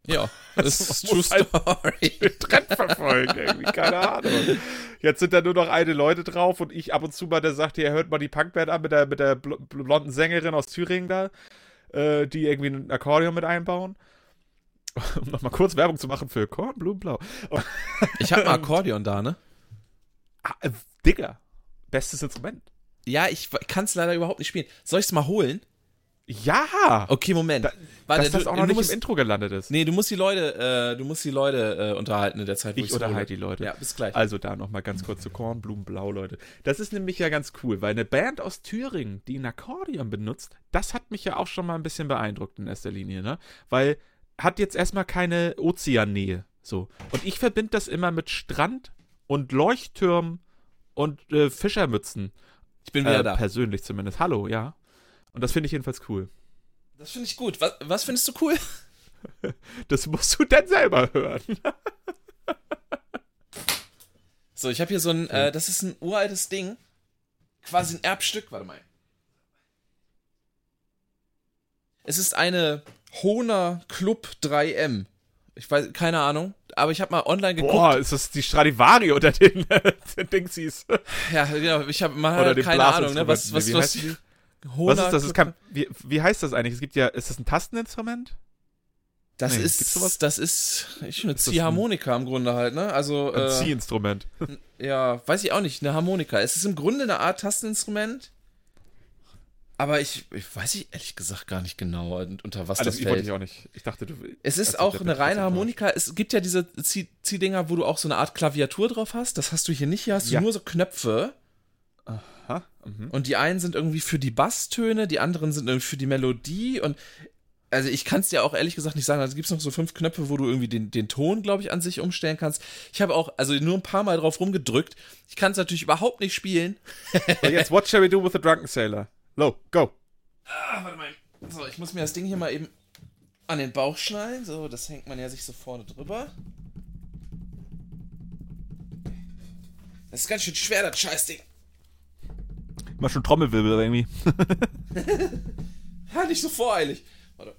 Ja, das man ist True halt- Story. Trend verfolgen, irgendwie, keine Ahnung. Jetzt sind da nur noch eine Leute drauf und ich ab und zu mal, der sagt, ihr hört mal die Punkband an mit der, mit der bl blonden Sängerin aus Thüringen da, äh, die irgendwie ein Akkordeon mit einbauen. Um nochmal kurz Werbung zu machen für Korn, Blumen, Blau. Ich habe ein Akkordeon da, ne? Ah, äh, Digga, bestes Instrument. Ja, ich kann es leider überhaupt nicht spielen. Soll ich es mal holen? Ja! Okay, Moment. Da- Warte, dass das du- auch noch nicht musst- im Intro gelandet ist. Nee, du musst die Leute, äh, du musst die Leute äh, unterhalten in der Zeit, wo Ich unterhalte die Leute. Ja, bis gleich. Also da nochmal ganz kurz zu Korn, Blumen, Blau, Leute. Das ist nämlich ja ganz cool, weil eine Band aus Thüringen, die ein Akkordeon benutzt, das hat mich ja auch schon mal ein bisschen beeindruckt in erster Linie, ne? Weil hat jetzt erstmal keine Ozeannähe, so. Und ich verbinde das immer mit Strand und Leuchttürmen und äh, Fischermützen. ich bin wieder Äh, da. persönlich zumindest. Hallo, ja. Und das finde ich jedenfalls cool. Das finde ich gut. Was, was findest du cool? Das musst du dann selber hören. So, ich habe hier so ein, äh, das ist ein uraltes Ding. Quasi ein Erbstück, warte mal. Es ist eine Hohner Club 3M. Ich weiß, keine Ahnung, aber ich habe mal online geguckt. Boah, ist das die Stradivari unter den, den Dingsies? Ja, genau, ich habe mal Oder den keine Ahnung, ne, was, was, was, die? Hohner Was ist das? Club- kann, wie, wie heißt das eigentlich? Es gibt ja, ist das ein Tasteninstrument? Das Nee, ist, sowas? das ist, ich eine Ist das ein- Ziehharmonika im Grunde halt, ne? Also, Ein äh, Ziehinstrument. ja, weiß ich auch nicht, eine Harmonika. Es ist im Grunde eine Art Tasteninstrument, aber ich, ich weiß ich ehrlich gesagt gar nicht genau, unter was Alles, das ich wollte fällt. ich auch nicht. Ich dachte, du. Es ist das auch eine reine Harmonika. Es gibt ja diese Zieh Ziehdinger, wo du auch so eine Art Klaviatur drauf hast. Das hast du hier nicht. Hier hast du Ja. nur so Knöpfe. Aha. Mhm. Und die einen sind irgendwie für die Basstöne, die anderen sind irgendwie für die Melodie. Und also ich kann es dir auch ehrlich gesagt nicht sagen. Also gibt es noch so fünf Knöpfe, wo du irgendwie den, den Ton, glaube ich, an sich umstellen kannst. Ich habe auch, also nur ein paar Mal drauf rumgedrückt. Ich kann es natürlich überhaupt nicht spielen. Und jetzt, what shall we do with the drunken sailor? Low, go. Ah, warte mal. So, ich muss mir das Ding hier mal eben an den Bauch schnallen. So, das hängt man ja sich so vorne drüber. Das ist ganz schön schwer, das Scheißding. Mal schon Trommelwirbel irgendwie. Ja, nicht so voreilig. Warte.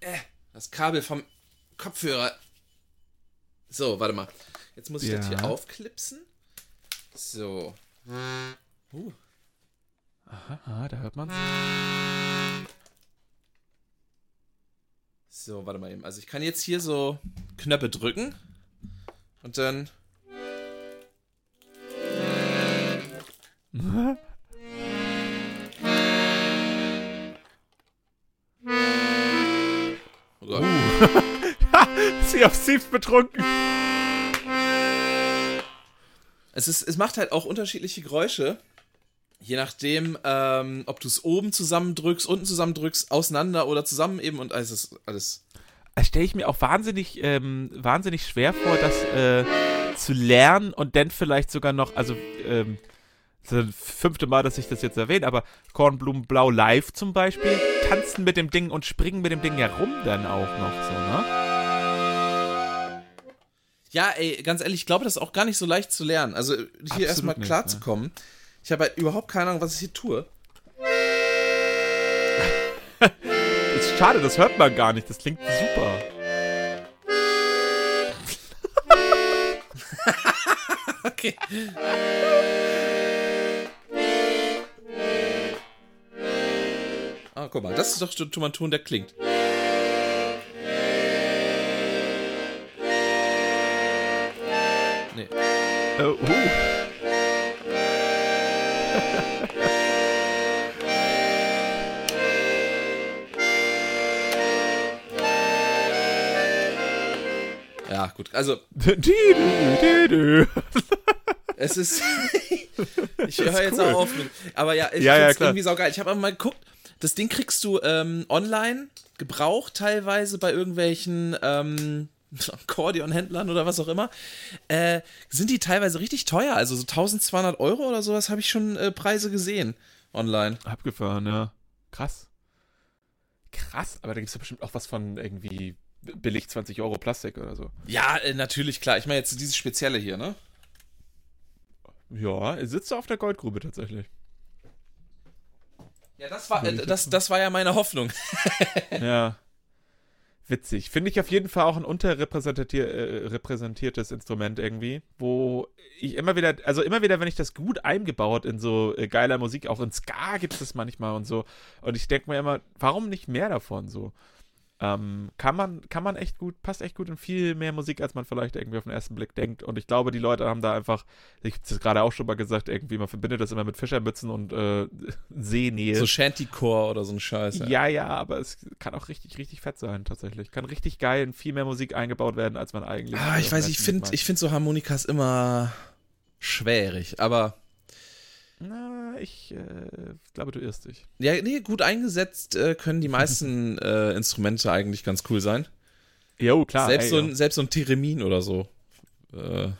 Äh, das Kabel vom Kopfhörer. So, warte mal. Jetzt muss ich das Ja. hier aufklipsen. So. Uh. Ah, da hört man's. So, warte mal eben. Also ich kann jetzt hier so Knöpfe drücken. Und dann. Oh Gott. Sie auf Steve betrunken. Es, ist, es macht halt auch unterschiedliche Geräusche. Je nachdem, ähm, ob du es oben zusammendrückst, unten zusammendrückst, auseinander oder zusammen eben und alles ist alles. Das stelle ich mir auch wahnsinnig, ähm, wahnsinnig schwer vor, das äh, zu lernen und dann vielleicht sogar noch, also, ähm, das ist das fünfte Mal, dass ich das jetzt erwähne, aber Kornblumenblau live zum Beispiel tanzen mit dem Ding und springen mit dem Ding herum dann auch noch so, ne? Ja, ey, ganz ehrlich, ich glaube, das ist auch gar nicht so leicht zu lernen. Also hier erstmal klar nicht, zu ne? kommen. Ne? Ich habe halt überhaupt keine Ahnung, was ich hier tue. ist schade, das hört man gar nicht. Das klingt super. okay. Ah, guck mal, das ist doch schon mal ein Ton, der klingt. Nee. Oh, uh. Ja, gut. Also, es ist. ich höre jetzt cool. auch auf mit. Aber ja, ich Ja, ja, irgendwie saugeil. Ich habe aber mal geguckt, das Ding kriegst du ähm, online gebraucht, teilweise bei irgendwelchen ähm, Akkordeonhändlern oder was auch immer. Äh, sind die teilweise richtig teuer. Also so 1200 Euro oder sowas habe ich schon äh, Preise gesehen online. Abgefahren, ja. Krass. Krass, aber da gibt es bestimmt auch was von irgendwie billig 20 Euro Plastik oder so. Ja, äh, natürlich, klar. Ich meine jetzt dieses Spezielle hier, ne? Ja, er sitzt auf der Goldgrube tatsächlich. Ja, das war, äh, das, das war ja meine Hoffnung. ja. Witzig. Finde ich auf jeden Fall auch ein unterrepräsentatier äh, Instrument irgendwie, wo ich immer wieder, also immer wieder, wenn ich das gut eingebaut in so äh, geiler Musik, auch in Ska gibt es das manchmal und so. Und ich denke mir immer, warum nicht mehr davon so? Ähm, kann man, kann man echt gut, passt echt gut in viel mehr Musik, als man vielleicht irgendwie auf den ersten Blick denkt. Und ich glaube, die Leute haben da einfach, ich habe das gerade auch schon mal gesagt, irgendwie, man verbindet das immer mit Fischermützen und äh, Seenähe. So Shantycore oder so ein Scheiß. Ja, ja, aber es kann auch richtig, richtig fett sein, tatsächlich. Kann richtig geil in viel mehr Musik eingebaut werden, als man eigentlich. Ah, äh, ich weiß, ich finde ich find so Harmonikas immer schwierig, aber Na, ich äh, glaube, du irrst dich. ja, nee, gut eingesetzt äh, können die meisten äh, Instrumente eigentlich ganz cool sein. Jo, klar. selbst, ey, so ein, selbst so ein Theremin oder so. Äh,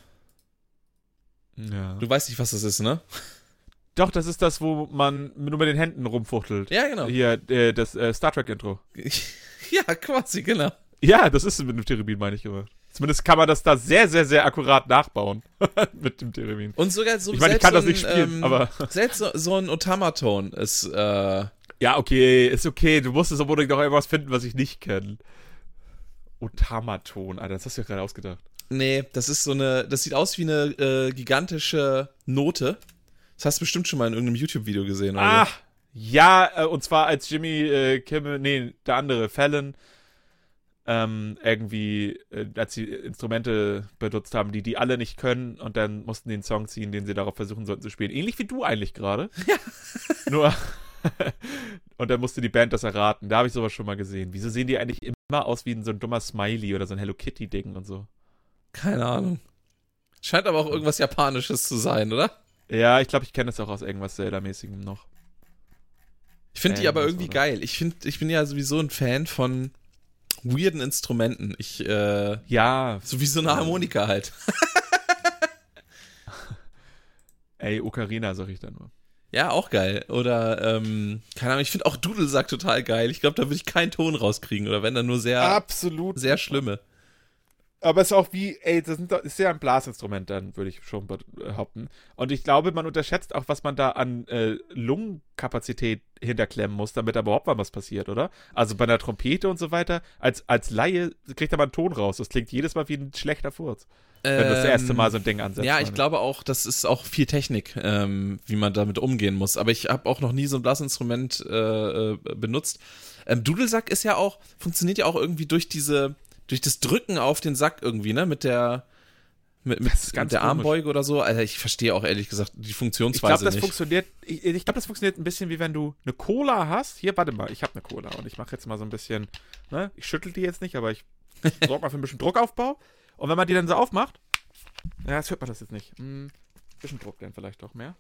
ja. du weißt nicht, was das ist, ne? Doch, das ist das, wo man nur mit den Händen rumfuchtelt. Ja, genau. Hier, äh, das äh, Star Trek-Intro. ja, quasi, genau. Ja, das ist mit dem Theremin, meine ich immer. Zumindest kann man das da sehr, sehr, sehr akkurat nachbauen. mit dem Theremin. Und sogar so Ich meine, ich kann so das nicht ein, spielen, ähm, aber- selbst so, so ein Otamaton ist äh, Ja, okay, ist okay. Du musst es unbedingt noch irgendwas finden, was ich nicht kenne. Otamaton, Alter, das hast du ja gerade ausgedacht. nee, das ist so eine, das sieht aus wie eine äh, gigantische Note. Das hast du bestimmt schon mal in irgendeinem YouTube-Video gesehen, oder? Ah, ja, äh, und zwar als Jimmy äh, Kimmel, nee, der andere, Fallon, ähm, irgendwie, äh, als sie Instrumente benutzt haben, die die alle nicht können und dann mussten einen Song ziehen, den sie darauf versuchen sollten zu spielen. Ähnlich wie du eigentlich gerade. Ja. Nur, und dann musste die Band das erraten. Da habe ich sowas schon mal gesehen. Wieso sehen die eigentlich immer aus wie so ein dummer Smiley oder so ein Hello Kitty-Ding und so? Keine Ahnung. Scheint aber auch irgendwas Japanisches zu sein, oder? Ja, ich glaube, ich kenne das auch aus irgendwas Zelda-mäßigem noch. Ich finde die aber Irgendwas, irgendwie oder? geil. Ich finde, ich bin ja sowieso ein Fan von weirden Instrumenten. Ich, äh, Ja, so wie so eine Harmonika halt. ey, Ocarina, sag ich da nur. Ja, auch geil. Oder, ähm, keine Ahnung, ich finde auch Dudelsack total geil. Ich glaube, da würde ich keinen Ton rauskriegen. Oder wenn dann nur sehr, Absolut. sehr schlimme. Aber es ist auch wie, ey, das sind doch- ist ja ein Blasinstrument dann, würde ich schon behaupten. Und ich glaube, man unterschätzt auch, was man da an äh, Lungenkapazität hinterklemmen muss, damit da überhaupt mal was passiert, oder? Also bei einer Trompete und so weiter, als, als Laie kriegt da mal einen Ton raus. Das klingt jedes Mal wie ein schlechter Furz, wenn du das erste Mal so ein Ding ansetzt. Ähm, Ja, ich meine. glaube auch, das ist auch viel Technik, ähm, wie man damit umgehen muss. Aber ich habe auch noch nie so ein Blasinstrument äh, äh, benutzt. Ähm, Dudelsack ist ja auch, funktioniert ja auch irgendwie durch diese, durch das Drücken auf den Sack irgendwie, ne? Mit der, mit, mit der komisch. Armbeuge oder so. Alter, ich verstehe auch ehrlich gesagt die Ich Funktionsweise glaube, das nicht. funktioniert. Ich, ich glaube, das funktioniert ein bisschen wie wenn du eine Cola hast. Hier, warte mal, ich habe eine Cola und ich mache jetzt mal so ein bisschen. Ne, ich schüttel die jetzt nicht, aber ich sorge mal für ein bisschen Druckaufbau. Und wenn man die dann so aufmacht, ja, jetzt hört man das jetzt nicht. Hm, bisschen Druck dann vielleicht doch mehr.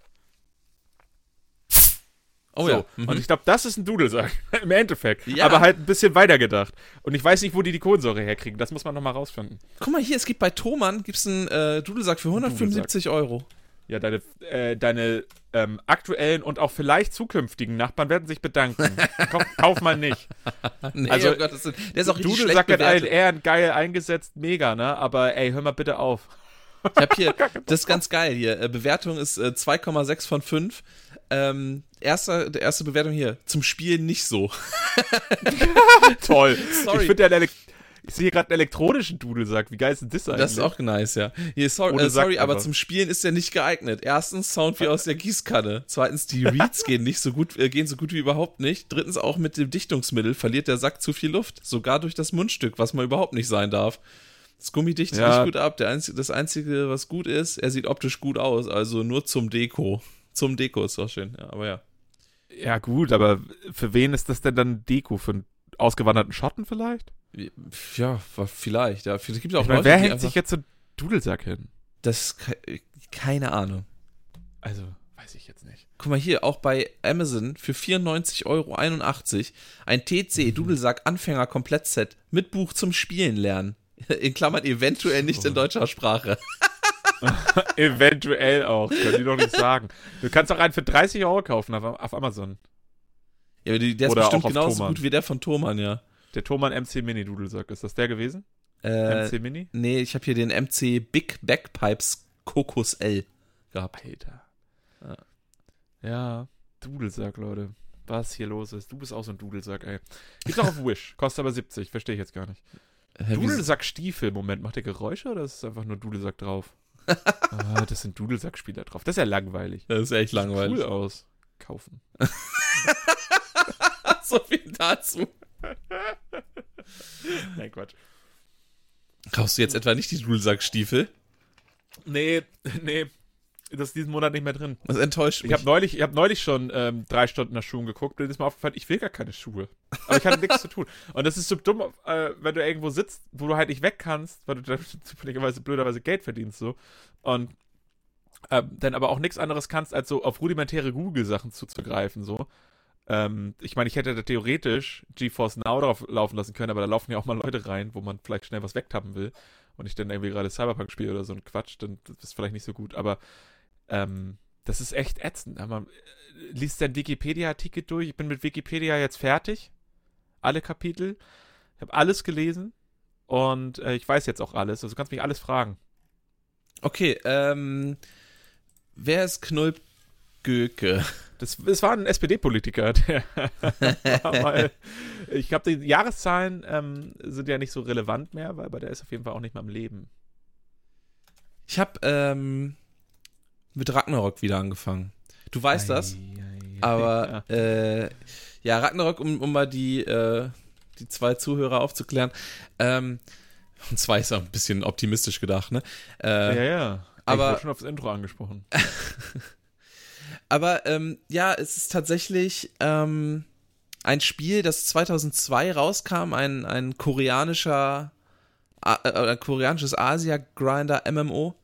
Oh so. ja. Mhm. Und ich glaube, das ist ein Dudelsack im Endeffekt. Ja. Aber halt ein bisschen weitergedacht. Und ich weiß nicht, wo die die Kohlensäure herkriegen. Das muss man nochmal rausfinden. Guck mal hier, es gibt bei Thomann gibt's einen äh, Dudelsack für 175 Euro. Ja, deine, äh, deine ähm, aktuellen und auch vielleicht zukünftigen Nachbarn werden sich bedanken. kauf, kauf mal nicht. Nee, Also, oh Gott, das ist, der ist auch richtig schlecht Dudelsack hat allen bewertet. Ehren geil eingesetzt, mega, ne? Aber ey, hör mal bitte auf. Ich hab hier, das ist ganz geil hier. Äh, Bewertung ist äh, 2,6 von 5. Ähm, erster, der erste Bewertung hier. Zum Spielen nicht so. Toll. Sorry. Ich finde ja. Ich sehe hier gerade einen elektronischen Dudelsack. Wie geil ist denn das eigentlich? Das ist auch nice, ja. Hier, sorry, äh, sorry aber zum Spielen ist der nicht geeignet. Erstens, Sound wie aus der Gießkanne. Zweitens, die Reads gehen nicht so gut, äh, gehen so gut wie überhaupt nicht. Drittens, auch mit dem Dichtungsmittel verliert der Sack zu viel Luft. Sogar durch das Mundstück, was man überhaupt nicht sein darf. Das Gummi dichtet Ja. nicht gut ab. Einzige, das Einzige, was gut ist, er sieht optisch gut aus. Also nur zum Deko. Zum Deko ist doch schön, ja, aber ja. Ja, gut, aber für wen ist das denn dann Deko? Für einen ausgewanderten Schotten vielleicht? Ja, vielleicht. Ja, vielleicht gibt es auch Ich Leute, wer hängt sich jetzt so einen Dudelsack hin? Das, ke- keine Ahnung. Also, weiß ich jetzt nicht. Guck mal hier, auch bei Amazon für 94,81 Euro ein TC Dudelsack Anfänger Komplettset mit Buch zum Spielen lernen. In Klammern eventuell nicht in deutscher Sprache. Eventuell auch, können die doch nicht sagen. Du kannst auch einen für 30 Euro kaufen auf, auf Amazon. Ja, aber die- der ist Oder bestimmt auch auf genauso Thomann. gut wie der von Thomann, ja. Der Thomann MC Mini Dudelsack, ist das der gewesen? Äh, MC Mini? nee, ich habe hier den MC Big Backpipes Kokos L gehabt. Alter. Ja, Dudelsack, Leute. Was hier los ist. Du bist auch so ein Dudelsack, ey. Gibt's auch auf Wish. Kostet aber 70. Verstehe ich jetzt gar nicht. Dudelsack-Stiefel. Moment, macht der Geräusche oder ist es einfach nur Dudelsack drauf? Ah, das sind Dudelsack-Spieler drauf. Das ist ja langweilig. Das ist echt langweilig. Cool aus. Kaufen. so viel dazu. Nein, Quatsch. Kaufst du jetzt etwa nicht die Dudelsackstiefel? Nee, nee. Das ist diesen Monat nicht mehr drin. Das enttäuscht mich. Ich habe neulich, ich hab neulich schon ähm, drei Stunden nach Schuhen geguckt und ist mir aufgefallen, ich will gar keine Schuhe. Aber ich hatte nichts zu tun. Und das ist so dumm, äh, wenn du irgendwo sitzt, wo du halt nicht weg kannst, weil du da zufälligerweise blöderweise Geld verdienst so. Und ähm, dann aber auch nichts anderes kannst, als so auf rudimentäre Google-Sachen zuzugreifen, so. Ähm, ich meine, ich hätte da theoretisch GeForce Now drauf laufen lassen können, aber da laufen ja auch mal Leute rein, wo man vielleicht schnell was wegtappen will und ich dann irgendwie gerade Cyberpunk spiele oder so ein Quatsch, dann das ist vielleicht nicht so gut, aber ähm, das ist echt ätzend. Man liest den Wikipedia-Artikel durch. Ich bin mit Wikipedia jetzt fertig. Alle Kapitel. Ich habe alles gelesen. Und äh, ich weiß jetzt auch alles. Also du kannst mich alles fragen. Okay, ähm. Wer ist Knulp Göke? Das, das war ein SPD-Politiker, ich glaube, die Jahreszahlen ähm, sind ja nicht so relevant mehr, weil aber der ist auf jeden Fall auch nicht mehr am Leben. Ich habe ähm, mit Ragnarok wieder angefangen. Du weißt das, aber Ja. äh, ja, Ragnarok, um, um mal die, äh, die zwei Zuhörer aufzuklären. Ähm, und zwar ist auch ein bisschen optimistisch gedacht, ne? Äh, ja, ja. aber- ich wurde schon aufs Intro angesprochen. Aber ähm, ja, es ist tatsächlich ähm, ein Spiel, das 2002 rauskam, ein, ein koreanischer, A- äh, ein koreanisches Asia-Grinder MMO.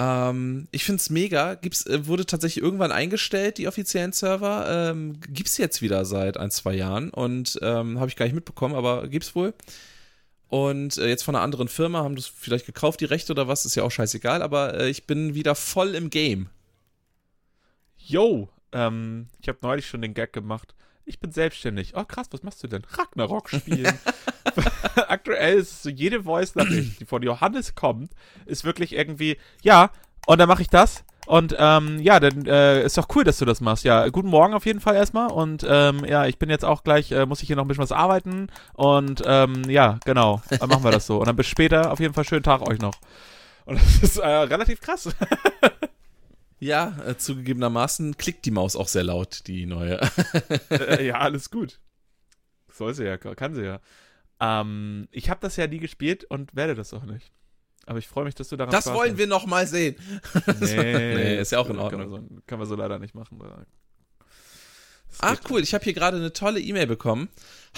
Ähm, ich finde es mega. Gibt's, äh, wurde tatsächlich irgendwann eingestellt, die offiziellen Server. Ähm, gibt's jetzt wieder seit ein, zwei Jahren und ähm, habe ich gar nicht mitbekommen, aber gibt's wohl. Und äh, jetzt von einer anderen Firma haben das vielleicht gekauft, die Rechte oder was, ist ja auch scheißegal, aber äh, ich bin wieder voll im Game. Yo, ähm, ich habe neulich schon den Gag gemacht. Ich bin selbstständig. Oh krass, was machst du denn? Ragnarok spielen. Aktuell ist es so, jede Voice-Nachricht, die von Johannes kommt, ist wirklich irgendwie, ja, und dann mache ich das. Und ähm, ja, dann äh, ist doch cool, dass du das machst. Ja, guten Morgen auf jeden Fall erstmal. Und ähm, ja, ich bin jetzt auch gleich, äh, muss ich hier noch ein bisschen was arbeiten. Und ähm, ja, genau, dann machen wir das so. Und dann bis später. Auf jeden Fall schönen Tag euch noch. Und das ist äh, relativ krass. Ja, äh, zugegebenermaßen klickt die Maus auch sehr laut, die neue. äh, ja, alles gut. Soll sie ja, kann sie ja. Ähm, ich habe das ja nie gespielt und werde das auch nicht. Aber ich freue mich, dass du daran Das wollen wir noch mal sehen. Nee, Nee, ist ja auch in Kann Ordnung. man so, kann man so leider nicht machen. Ach cool, ich habe hier gerade eine tolle E-Mail bekommen.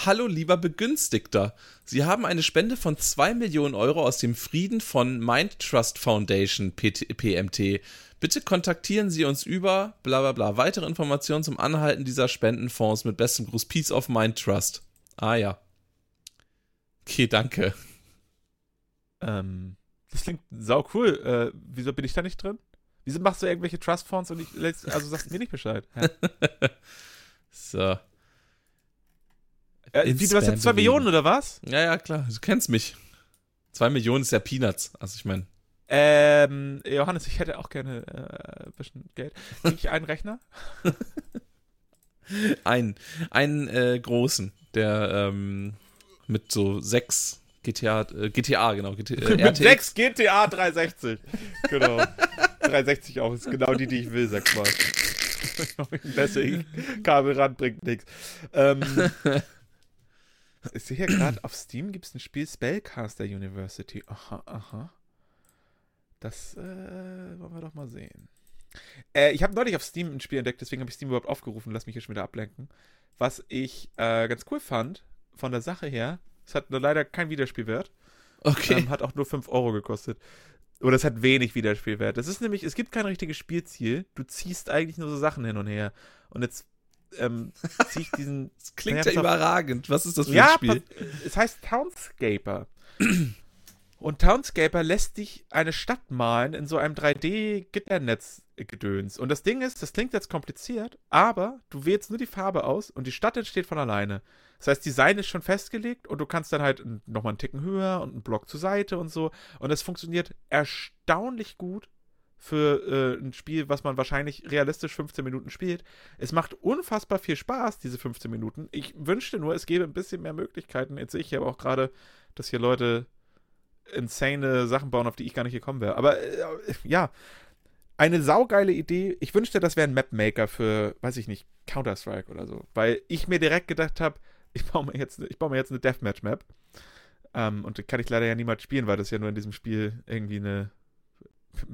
Hallo lieber Begünstigter. Sie haben eine Spende von 2 Millionen Euro aus dem Frieden von Mind Trust Foundation PT, PMT. Bitte kontaktieren Sie uns über bla bla bla. Weitere Informationen zum Anhalten dieser Spendenfonds mit bestem Gruß Peace of Mind Trust. Ah ja. Okay, danke. Ähm, das klingt sau cool. Äh, wieso bin ich da nicht drin? Wieso machst du irgendwelche Trustfonds und ich lässt- also sagst mir nicht Bescheid? Hä? So. Äh, wie, du hast jetzt zwei. Millionen oder was? Ja, ja, klar, du kennst mich. 2 Millionen ist ja Peanuts. Also ich meine. Ähm, Johannes, ich hätte auch gerne äh, ein bisschen Geld. Krieg ich einen Rechner? einen, einen äh, großen, der ähm, mit so sechs GTA, äh, GTA, genau. GTA, Mit RTX. 6 GTA 360. Genau. 360 auch, ist genau die, die ich will, sag mal. Besser Kabel ran bringt nichts. Ähm, ich sehe hier gerade, auf Steam gibt es ein Spiel Spellcaster University. Aha, aha. Das äh, wollen wir doch mal sehen. Äh, ich habe neulich auf Steam ein Spiel entdeckt, deswegen habe ich Steam überhaupt aufgerufen. Lass mich hier schon wieder ablenken. Was ich äh, ganz cool fand, von der Sache her, es hat nur leider kein Wiederspielwert. Okay. Ähm, hat auch nur 5 Euro gekostet. Oder es hat wenig Wiederspielwert. Das ist nämlich, es gibt kein richtiges Spielziel. Du ziehst eigentlich nur so Sachen hin und her. Und jetzt ähm, ziehe ich diesen. das klingt ja überragend. Was ist das für ja, ein Spiel? Es heißt Townscaper. Und Townscaper lässt dich eine Stadt malen in so einem 3D-Gitternetz-Gedöns. Und das Ding ist, das klingt jetzt kompliziert, aber du wählst nur die Farbe aus und die Stadt entsteht von alleine. Das heißt, Design ist schon festgelegt und du kannst dann halt nochmal einen Ticken höher und einen Block zur Seite und so. Und es funktioniert erstaunlich gut für äh, ein Spiel, was man wahrscheinlich realistisch 15 Minuten spielt. Es macht unfassbar viel Spaß, diese 15 Minuten. Ich wünschte nur, es gäbe ein bisschen mehr Möglichkeiten. Jetzt sehe ich aber auch gerade, dass hier Leute insane Sachen bauen, auf die ich gar nicht gekommen wäre. Aber äh, ja, eine saugeile Idee. Ich wünschte, das wäre ein Mapmaker für, weiß ich nicht, Counter-Strike oder so. Weil ich mir direkt gedacht habe, ich baue mir jetzt, ich baue mir jetzt eine Deathmatch-Map. Ähm, und die kann ich leider ja niemals spielen, weil das ja nur in diesem Spiel irgendwie eine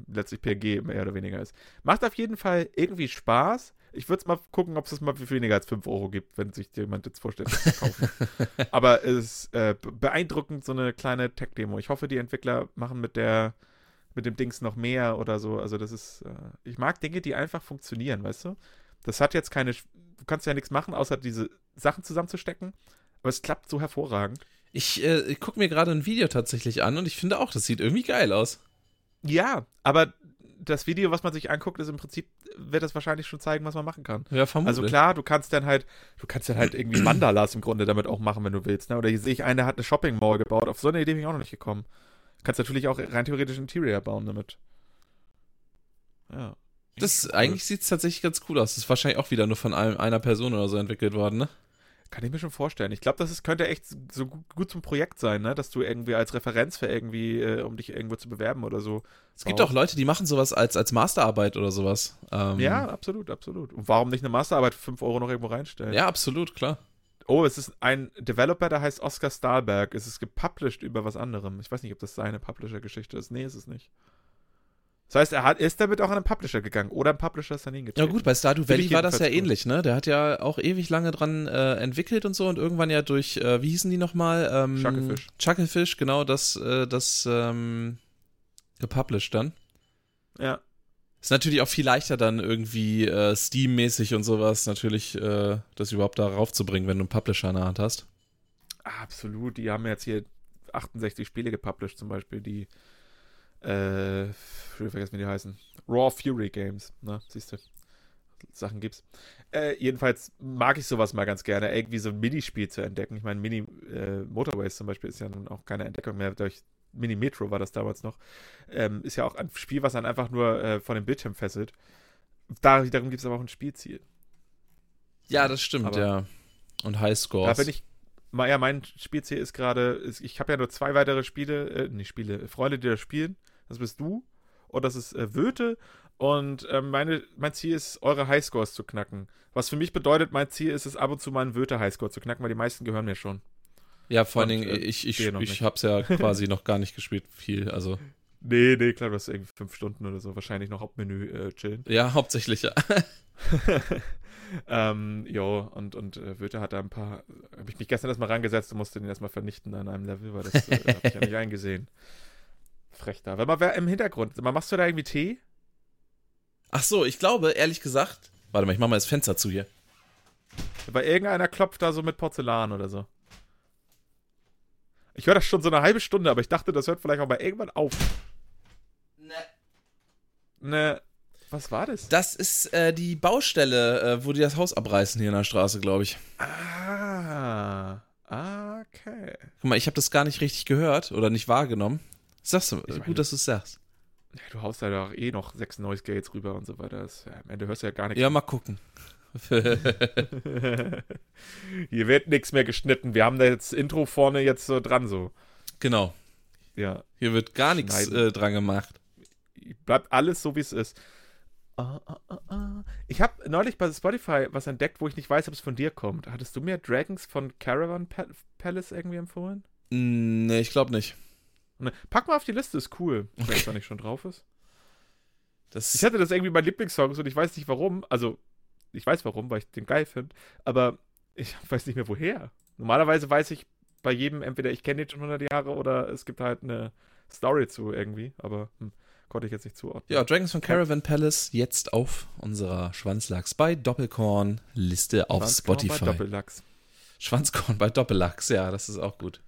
letztlich PG mehr oder weniger ist. Macht auf jeden Fall irgendwie Spaß. Ich würde es mal gucken, ob es mal für weniger als 5 Euro gibt, wenn sich jemand jetzt vorstellt, das zu kaufen. Aber es ist äh, beeindruckend, so eine kleine Tech-Demo. Ich hoffe, die Entwickler machen mit der mit dem Dings noch mehr oder so. Also das ist, äh, ich mag Dinge, die einfach funktionieren, weißt du? Das hat jetzt keine, du kannst ja nichts machen, außer diese Sachen zusammenzustecken. Aber es klappt so hervorragend. Ich, äh, ich gucke mir gerade ein Video tatsächlich an und ich finde auch, das sieht irgendwie geil aus. Ja, aber das Video, was man sich anguckt, ist im Prinzip, wird das wahrscheinlich schon zeigen, was man machen kann. Ja, vermutlich. Also klar, du kannst dann halt, du kannst dann halt irgendwie Mandalas im Grunde damit auch machen, wenn du willst. Ne? Oder hier sehe ich einen, der hat eine Shopping Mall gebaut. Auf so eine Idee bin ich auch noch nicht gekommen. Du kannst natürlich auch rein theoretisch Interior bauen damit. Ja. Das, eigentlich sieht es tatsächlich ganz cool aus. Das ist wahrscheinlich auch wieder nur von einem, einer Person oder so entwickelt worden, ne? Kann ich mir schon vorstellen. Ich glaube, das ist, könnte echt so gut, zum Projekt sein, ne? Dass du irgendwie als Referenz für irgendwie, äh, um dich irgendwo zu bewerben oder so. Es gibt auch Leute, die machen sowas als, als Masterarbeit oder sowas. Ähm, ja, absolut, absolut. Und warum nicht eine Masterarbeit für 5 Euro noch irgendwo reinstellen? Ja, absolut, klar. Oh, es ist ein Developer, der heißt Oscar Stahlberg. Es ist gepublished über was anderem. Ich weiß nicht, ob das seine Publisher-Geschichte ist. Nee, ist es nicht. Das heißt, er hat, ist damit auch an einen Publisher gegangen oder ein Publisher ist dann hingetreten. Ja gut, bei Stardew Valley war das ja gut. ähnlich, ne? Der hat ja auch ewig lange dran äh, entwickelt und so und irgendwann ja durch, äh, wie hießen die nochmal? Ähm, Chucklefish. Chucklefish, genau, das, äh, das ähm, gepublished dann. Ja. Ist natürlich auch viel leichter dann irgendwie äh, Steam-mäßig und sowas natürlich äh, das überhaupt da raufzubringen, wenn du einen Publisher in der Hand hast. Absolut, die haben jetzt hier 68 Spiele gepublished zum Beispiel, die äh, ich vergessen, wie die heißen. Raw Fury Games, ne? Siehst du? Sachen gibt's. Äh, jedenfalls mag ich sowas mal ganz gerne, irgendwie so ein Minispiel zu entdecken. Ich meine, Mini äh, Motorways zum Beispiel ist ja nun auch keine Entdeckung mehr. Durch Mini Metro war das damals noch. Ähm, ist ja auch ein Spiel, was dann einfach nur äh, von dem Bildschirm fesselt. Da, darum gibt es aber auch ein Spielziel. Ja, das stimmt, aber ja. Und Highscores. Da bin ich. Ja, mein Spielziel ist gerade, ich habe ja nur zwei weitere Spiele, äh, nicht Spiele, Freunde, die das spielen. Das bist du und das ist äh, Wöte. Und äh, meine, mein Ziel ist, eure Highscores zu knacken. Was für mich bedeutet, mein Ziel ist es, ab und zu mal einen Wöte-Highscore zu knacken, weil die meisten gehören mir schon. Ja, vor allen Dingen, äh, ich, ich, ich, ich hab's ja quasi noch gar nicht gespielt, viel, also. Nee, nee, klar, du hast irgendwie fünf Stunden oder so wahrscheinlich noch Hauptmenü äh, chillen. Ja, hauptsächlich, ja. ähm, jo, und, und äh, Wöte hat da ein paar, habe ich mich gestern erstmal rangesetzt und musste den erstmal vernichten an einem Level, weil das äh, habe ich ja nicht eingesehen. Frech da. Weil man im Hintergrund, mal machst du da irgendwie Tee? Ach so, ich glaube, ehrlich gesagt, warte mal, ich mach mal das Fenster zu hier. Weil irgendeiner klopft da so mit Porzellan oder so. Ich höre das schon so eine halbe Stunde, aber ich dachte, das hört vielleicht auch mal irgendwann auf. Ne. Ne. Was war das? Das ist äh, die Baustelle, äh, wo die das Haus abreißen hier in der Straße, glaube ich. Ah. Okay. Guck mal, ich habe das gar nicht richtig gehört oder nicht wahrgenommen. Sagst du, ich meine, gut, dass du es sagst. Ja, du haust da doch eh noch sechs Noise Gates rüber und so weiter. Das, ja, am Ende hörst du ja gar nichts. Ja, mal gucken. Hier wird nichts mehr geschnitten. Wir haben da jetzt Intro vorne jetzt so dran so. Genau. Ja, Hier wird gar nichts äh, dran gemacht. bleibt alles so, wie es ist. Ah, ah, ah. Ich habe neulich bei Spotify was entdeckt, wo ich nicht weiß, ob es von dir kommt. Hattest du mir Dragons von Caravan Pa- Palace irgendwie empfohlen? Nee, ich glaube nicht. Ne, Pack mal auf die Liste, ist cool. Wenn es da nicht schon drauf ist. Das, Ich hatte das irgendwie mein Lieblingssong und ich weiß nicht warum. Also, ich weiß warum, weil ich den geil finde. Aber ich weiß nicht mehr woher. Normalerweise weiß ich bei jedem entweder ich kenne den schon 100 Jahre oder es gibt halt eine Story zu irgendwie. Aber hm, konnte ich jetzt nicht zuordnen. ja, Dragons von Caravan Palace jetzt auf unserer Schwanzlachs bei Doppelkorn Liste auf Schwanzkorn bei Spotify. Doppellachs. Schwanzkorn bei Doppellachs, ja, das ist auch gut.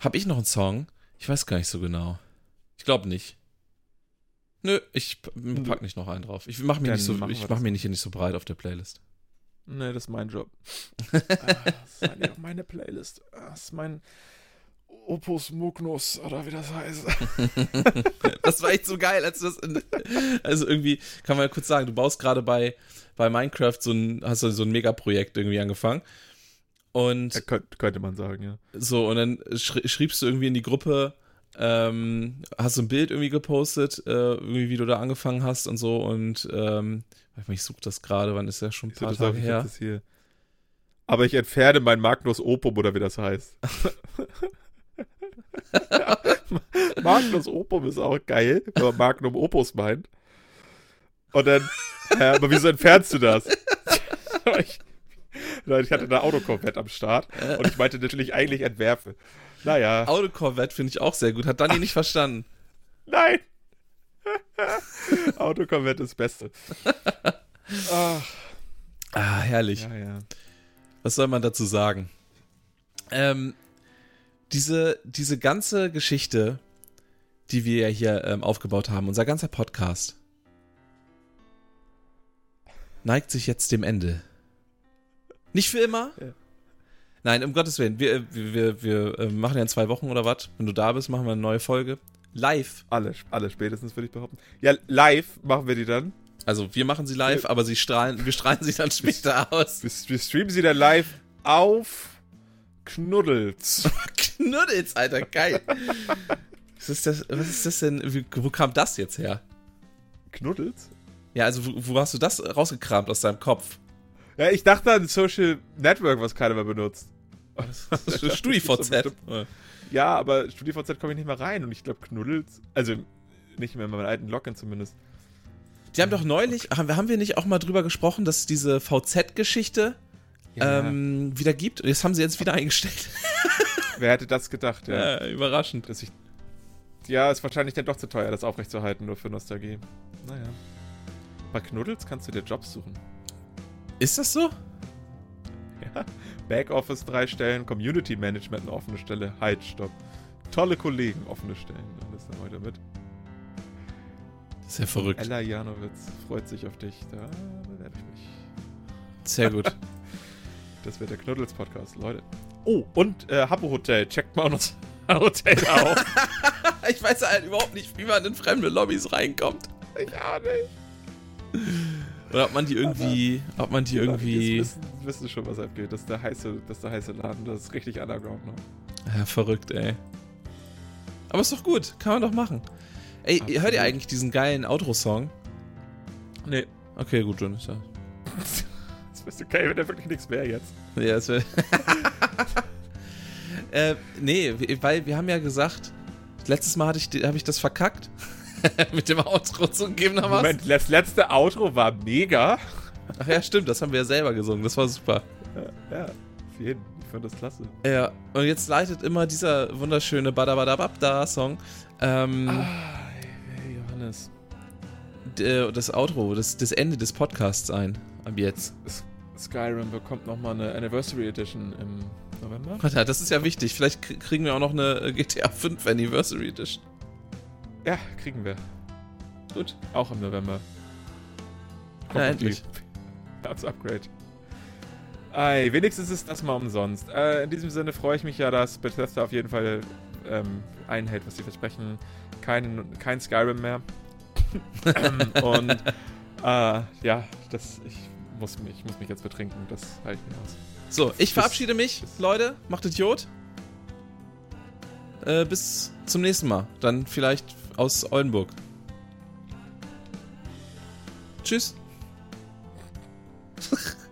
Hab ich noch einen Song? Ich weiß gar nicht so genau. Ich glaube nicht. Nö, ich pack nicht noch einen drauf. Ich mach mir nicht so, ich mach mir nicht, nicht so breit auf der Playlist. Nee, das ist mein Job. ah, das ist eigentlich auch meine Playlist. Ah, Das ist mein Opus Mugnus oder wie das heißt. Das war echt so geil, als du das. In, also irgendwie, kann man ja kurz sagen, du baust gerade bei, bei Minecraft so ein, hast du so ein Megaprojekt irgendwie angefangen. Und Ja, könnt, könnte man sagen, ja. so, und dann schri schriebst du irgendwie in die Gruppe, ähm, hast so ein Bild irgendwie gepostet, äh, irgendwie, wie du da angefangen hast und so. Und ähm, ich suche das gerade, wann ist ja schon ein paar auch, Tage her. Aber ich entferne mein Magnus Opum oder wie das heißt. Magnus Opum ist auch geil, wenn man Magnum Opus meint. Und dann, äh, aber wieso entfernst du das? ich, Nein, ich hatte eine Autokorvette am Start und ich meinte natürlich eigentlich entwerfe. Naja, Autokorvette finde ich auch sehr gut. Hat Dani nicht verstanden. nein! Autokorvette ist das Beste. Ach, Ah, herrlich. ja, ja. Was soll man dazu sagen? Ähm, diese, diese ganze Geschichte, die wir ja hier ähm, aufgebaut haben, unser ganzer Podcast, neigt sich jetzt dem Ende. Nicht für immer? Ja. Nein, um Gottes Willen. Wir, wir, wir, wir äh, machen ja in zwei Wochen oder was. Wenn du da bist, machen wir eine neue Folge. Live. Alle, alle spätestens, würde ich behaupten. Ja, live machen wir die dann. Also wir machen sie live, aber sie strahlen, wir strahlen sie dann später aus. Wir, wir streamen sie dann live auf Knuddels. Knuddels, Alter, geil. Was ist das, was ist das denn? Wie, wo kam das jetzt her? Knuddels? Ja, also wo, wo hast du das rausgekramt aus deinem Kopf? Ja, ich dachte an Social Network, was keiner mehr benutzt. StudiVZ. Ja, aber StudiVZ komme ich nicht mehr rein und ich glaube Knuddels, also nicht mehr in meinem alten Login zumindest. Die haben doch neulich, haben, wir- haben wir nicht auch mal drüber gesprochen, dass es diese VZ-Geschichte ähm, wieder gibt? Und jetzt haben sie jetzt wieder eingestellt. Wer hätte das gedacht, ja. Ja, überraschend. Dass ich, ja, ist wahrscheinlich dann doch zu teuer, das aufrechtzuerhalten, nur für Nostalgie. Naja. Bei Knuddels kannst du dir Jobs suchen. Ist das so? Ja. Backoffice drei Stellen, Community Management eine offene Stelle, Halt, stopp. Tolle Kollegen, offene Stellen. Alles dann heute mit. Das ist ja verrückt. Ella Janowitz freut sich auf dich. Da bewerbe ich mich. Sehr gut. Das wird der Knuddels-Podcast, Leute. Oh, und äh, Habbo Hotel. Checkt mal unser Hotel auf. ich weiß halt überhaupt nicht, wie man in fremde Lobbys reinkommt. ich auch nicht. Oder ob man die irgendwie, ob man die irgendwie. Wissen, wissen schon, was abgeht. Das ist der heiße, das ist der heiße Laden. Das ist richtig underground noch. Ja, verrückt, ey. Aber ist doch gut, kann man doch machen. Ey, Absolut. hört ihr eigentlich diesen geilen Outro-Song? Nee. Okay, gut, dann ist ja. Das ist okay, wenn der wirklich nichts mehr jetzt. Ja, das wär äh, nee, weil wir haben ja gesagt, letztes Mal hatte ich, habe ich das verkackt. Mit dem Outro zugegebenermaßen. Moment, das letzte Outro war mega. Ach ja, stimmt, das haben wir ja selber gesungen, das war super. Ja, auf jeden. Ich fand das klasse. Ja, und jetzt leitet immer dieser wunderschöne Badabadababda-Song ähm, Ah, hey, Johannes. d- das Outro, das, das Ende des Podcasts ein. Ab jetzt. Skyrim bekommt nochmal eine Anniversary Edition im November. Das ist ja wichtig. Vielleicht kriegen wir auch noch eine äh, GTA 5 Anniversary Edition. Ja, kriegen wir. Gut. Auch im November. Ja, auf endlich. Als Upgrade. Ei, wenigstens ist das mal umsonst. Äh, in diesem Sinne freue ich mich ja, dass Bethesda auf jeden Fall ähm, einhält, was sie versprechen. Kein, kein Skyrim mehr. ähm, und äh, ja, das, ich, muss mich, ich muss mich jetzt betrinken. Das halte ich mir aus. So, ich Bis- verabschiede mich, bis- Leute. Macht Idiot. äh, bis zum nächsten Mal. Dann vielleicht aus Oldenburg. Tschüss.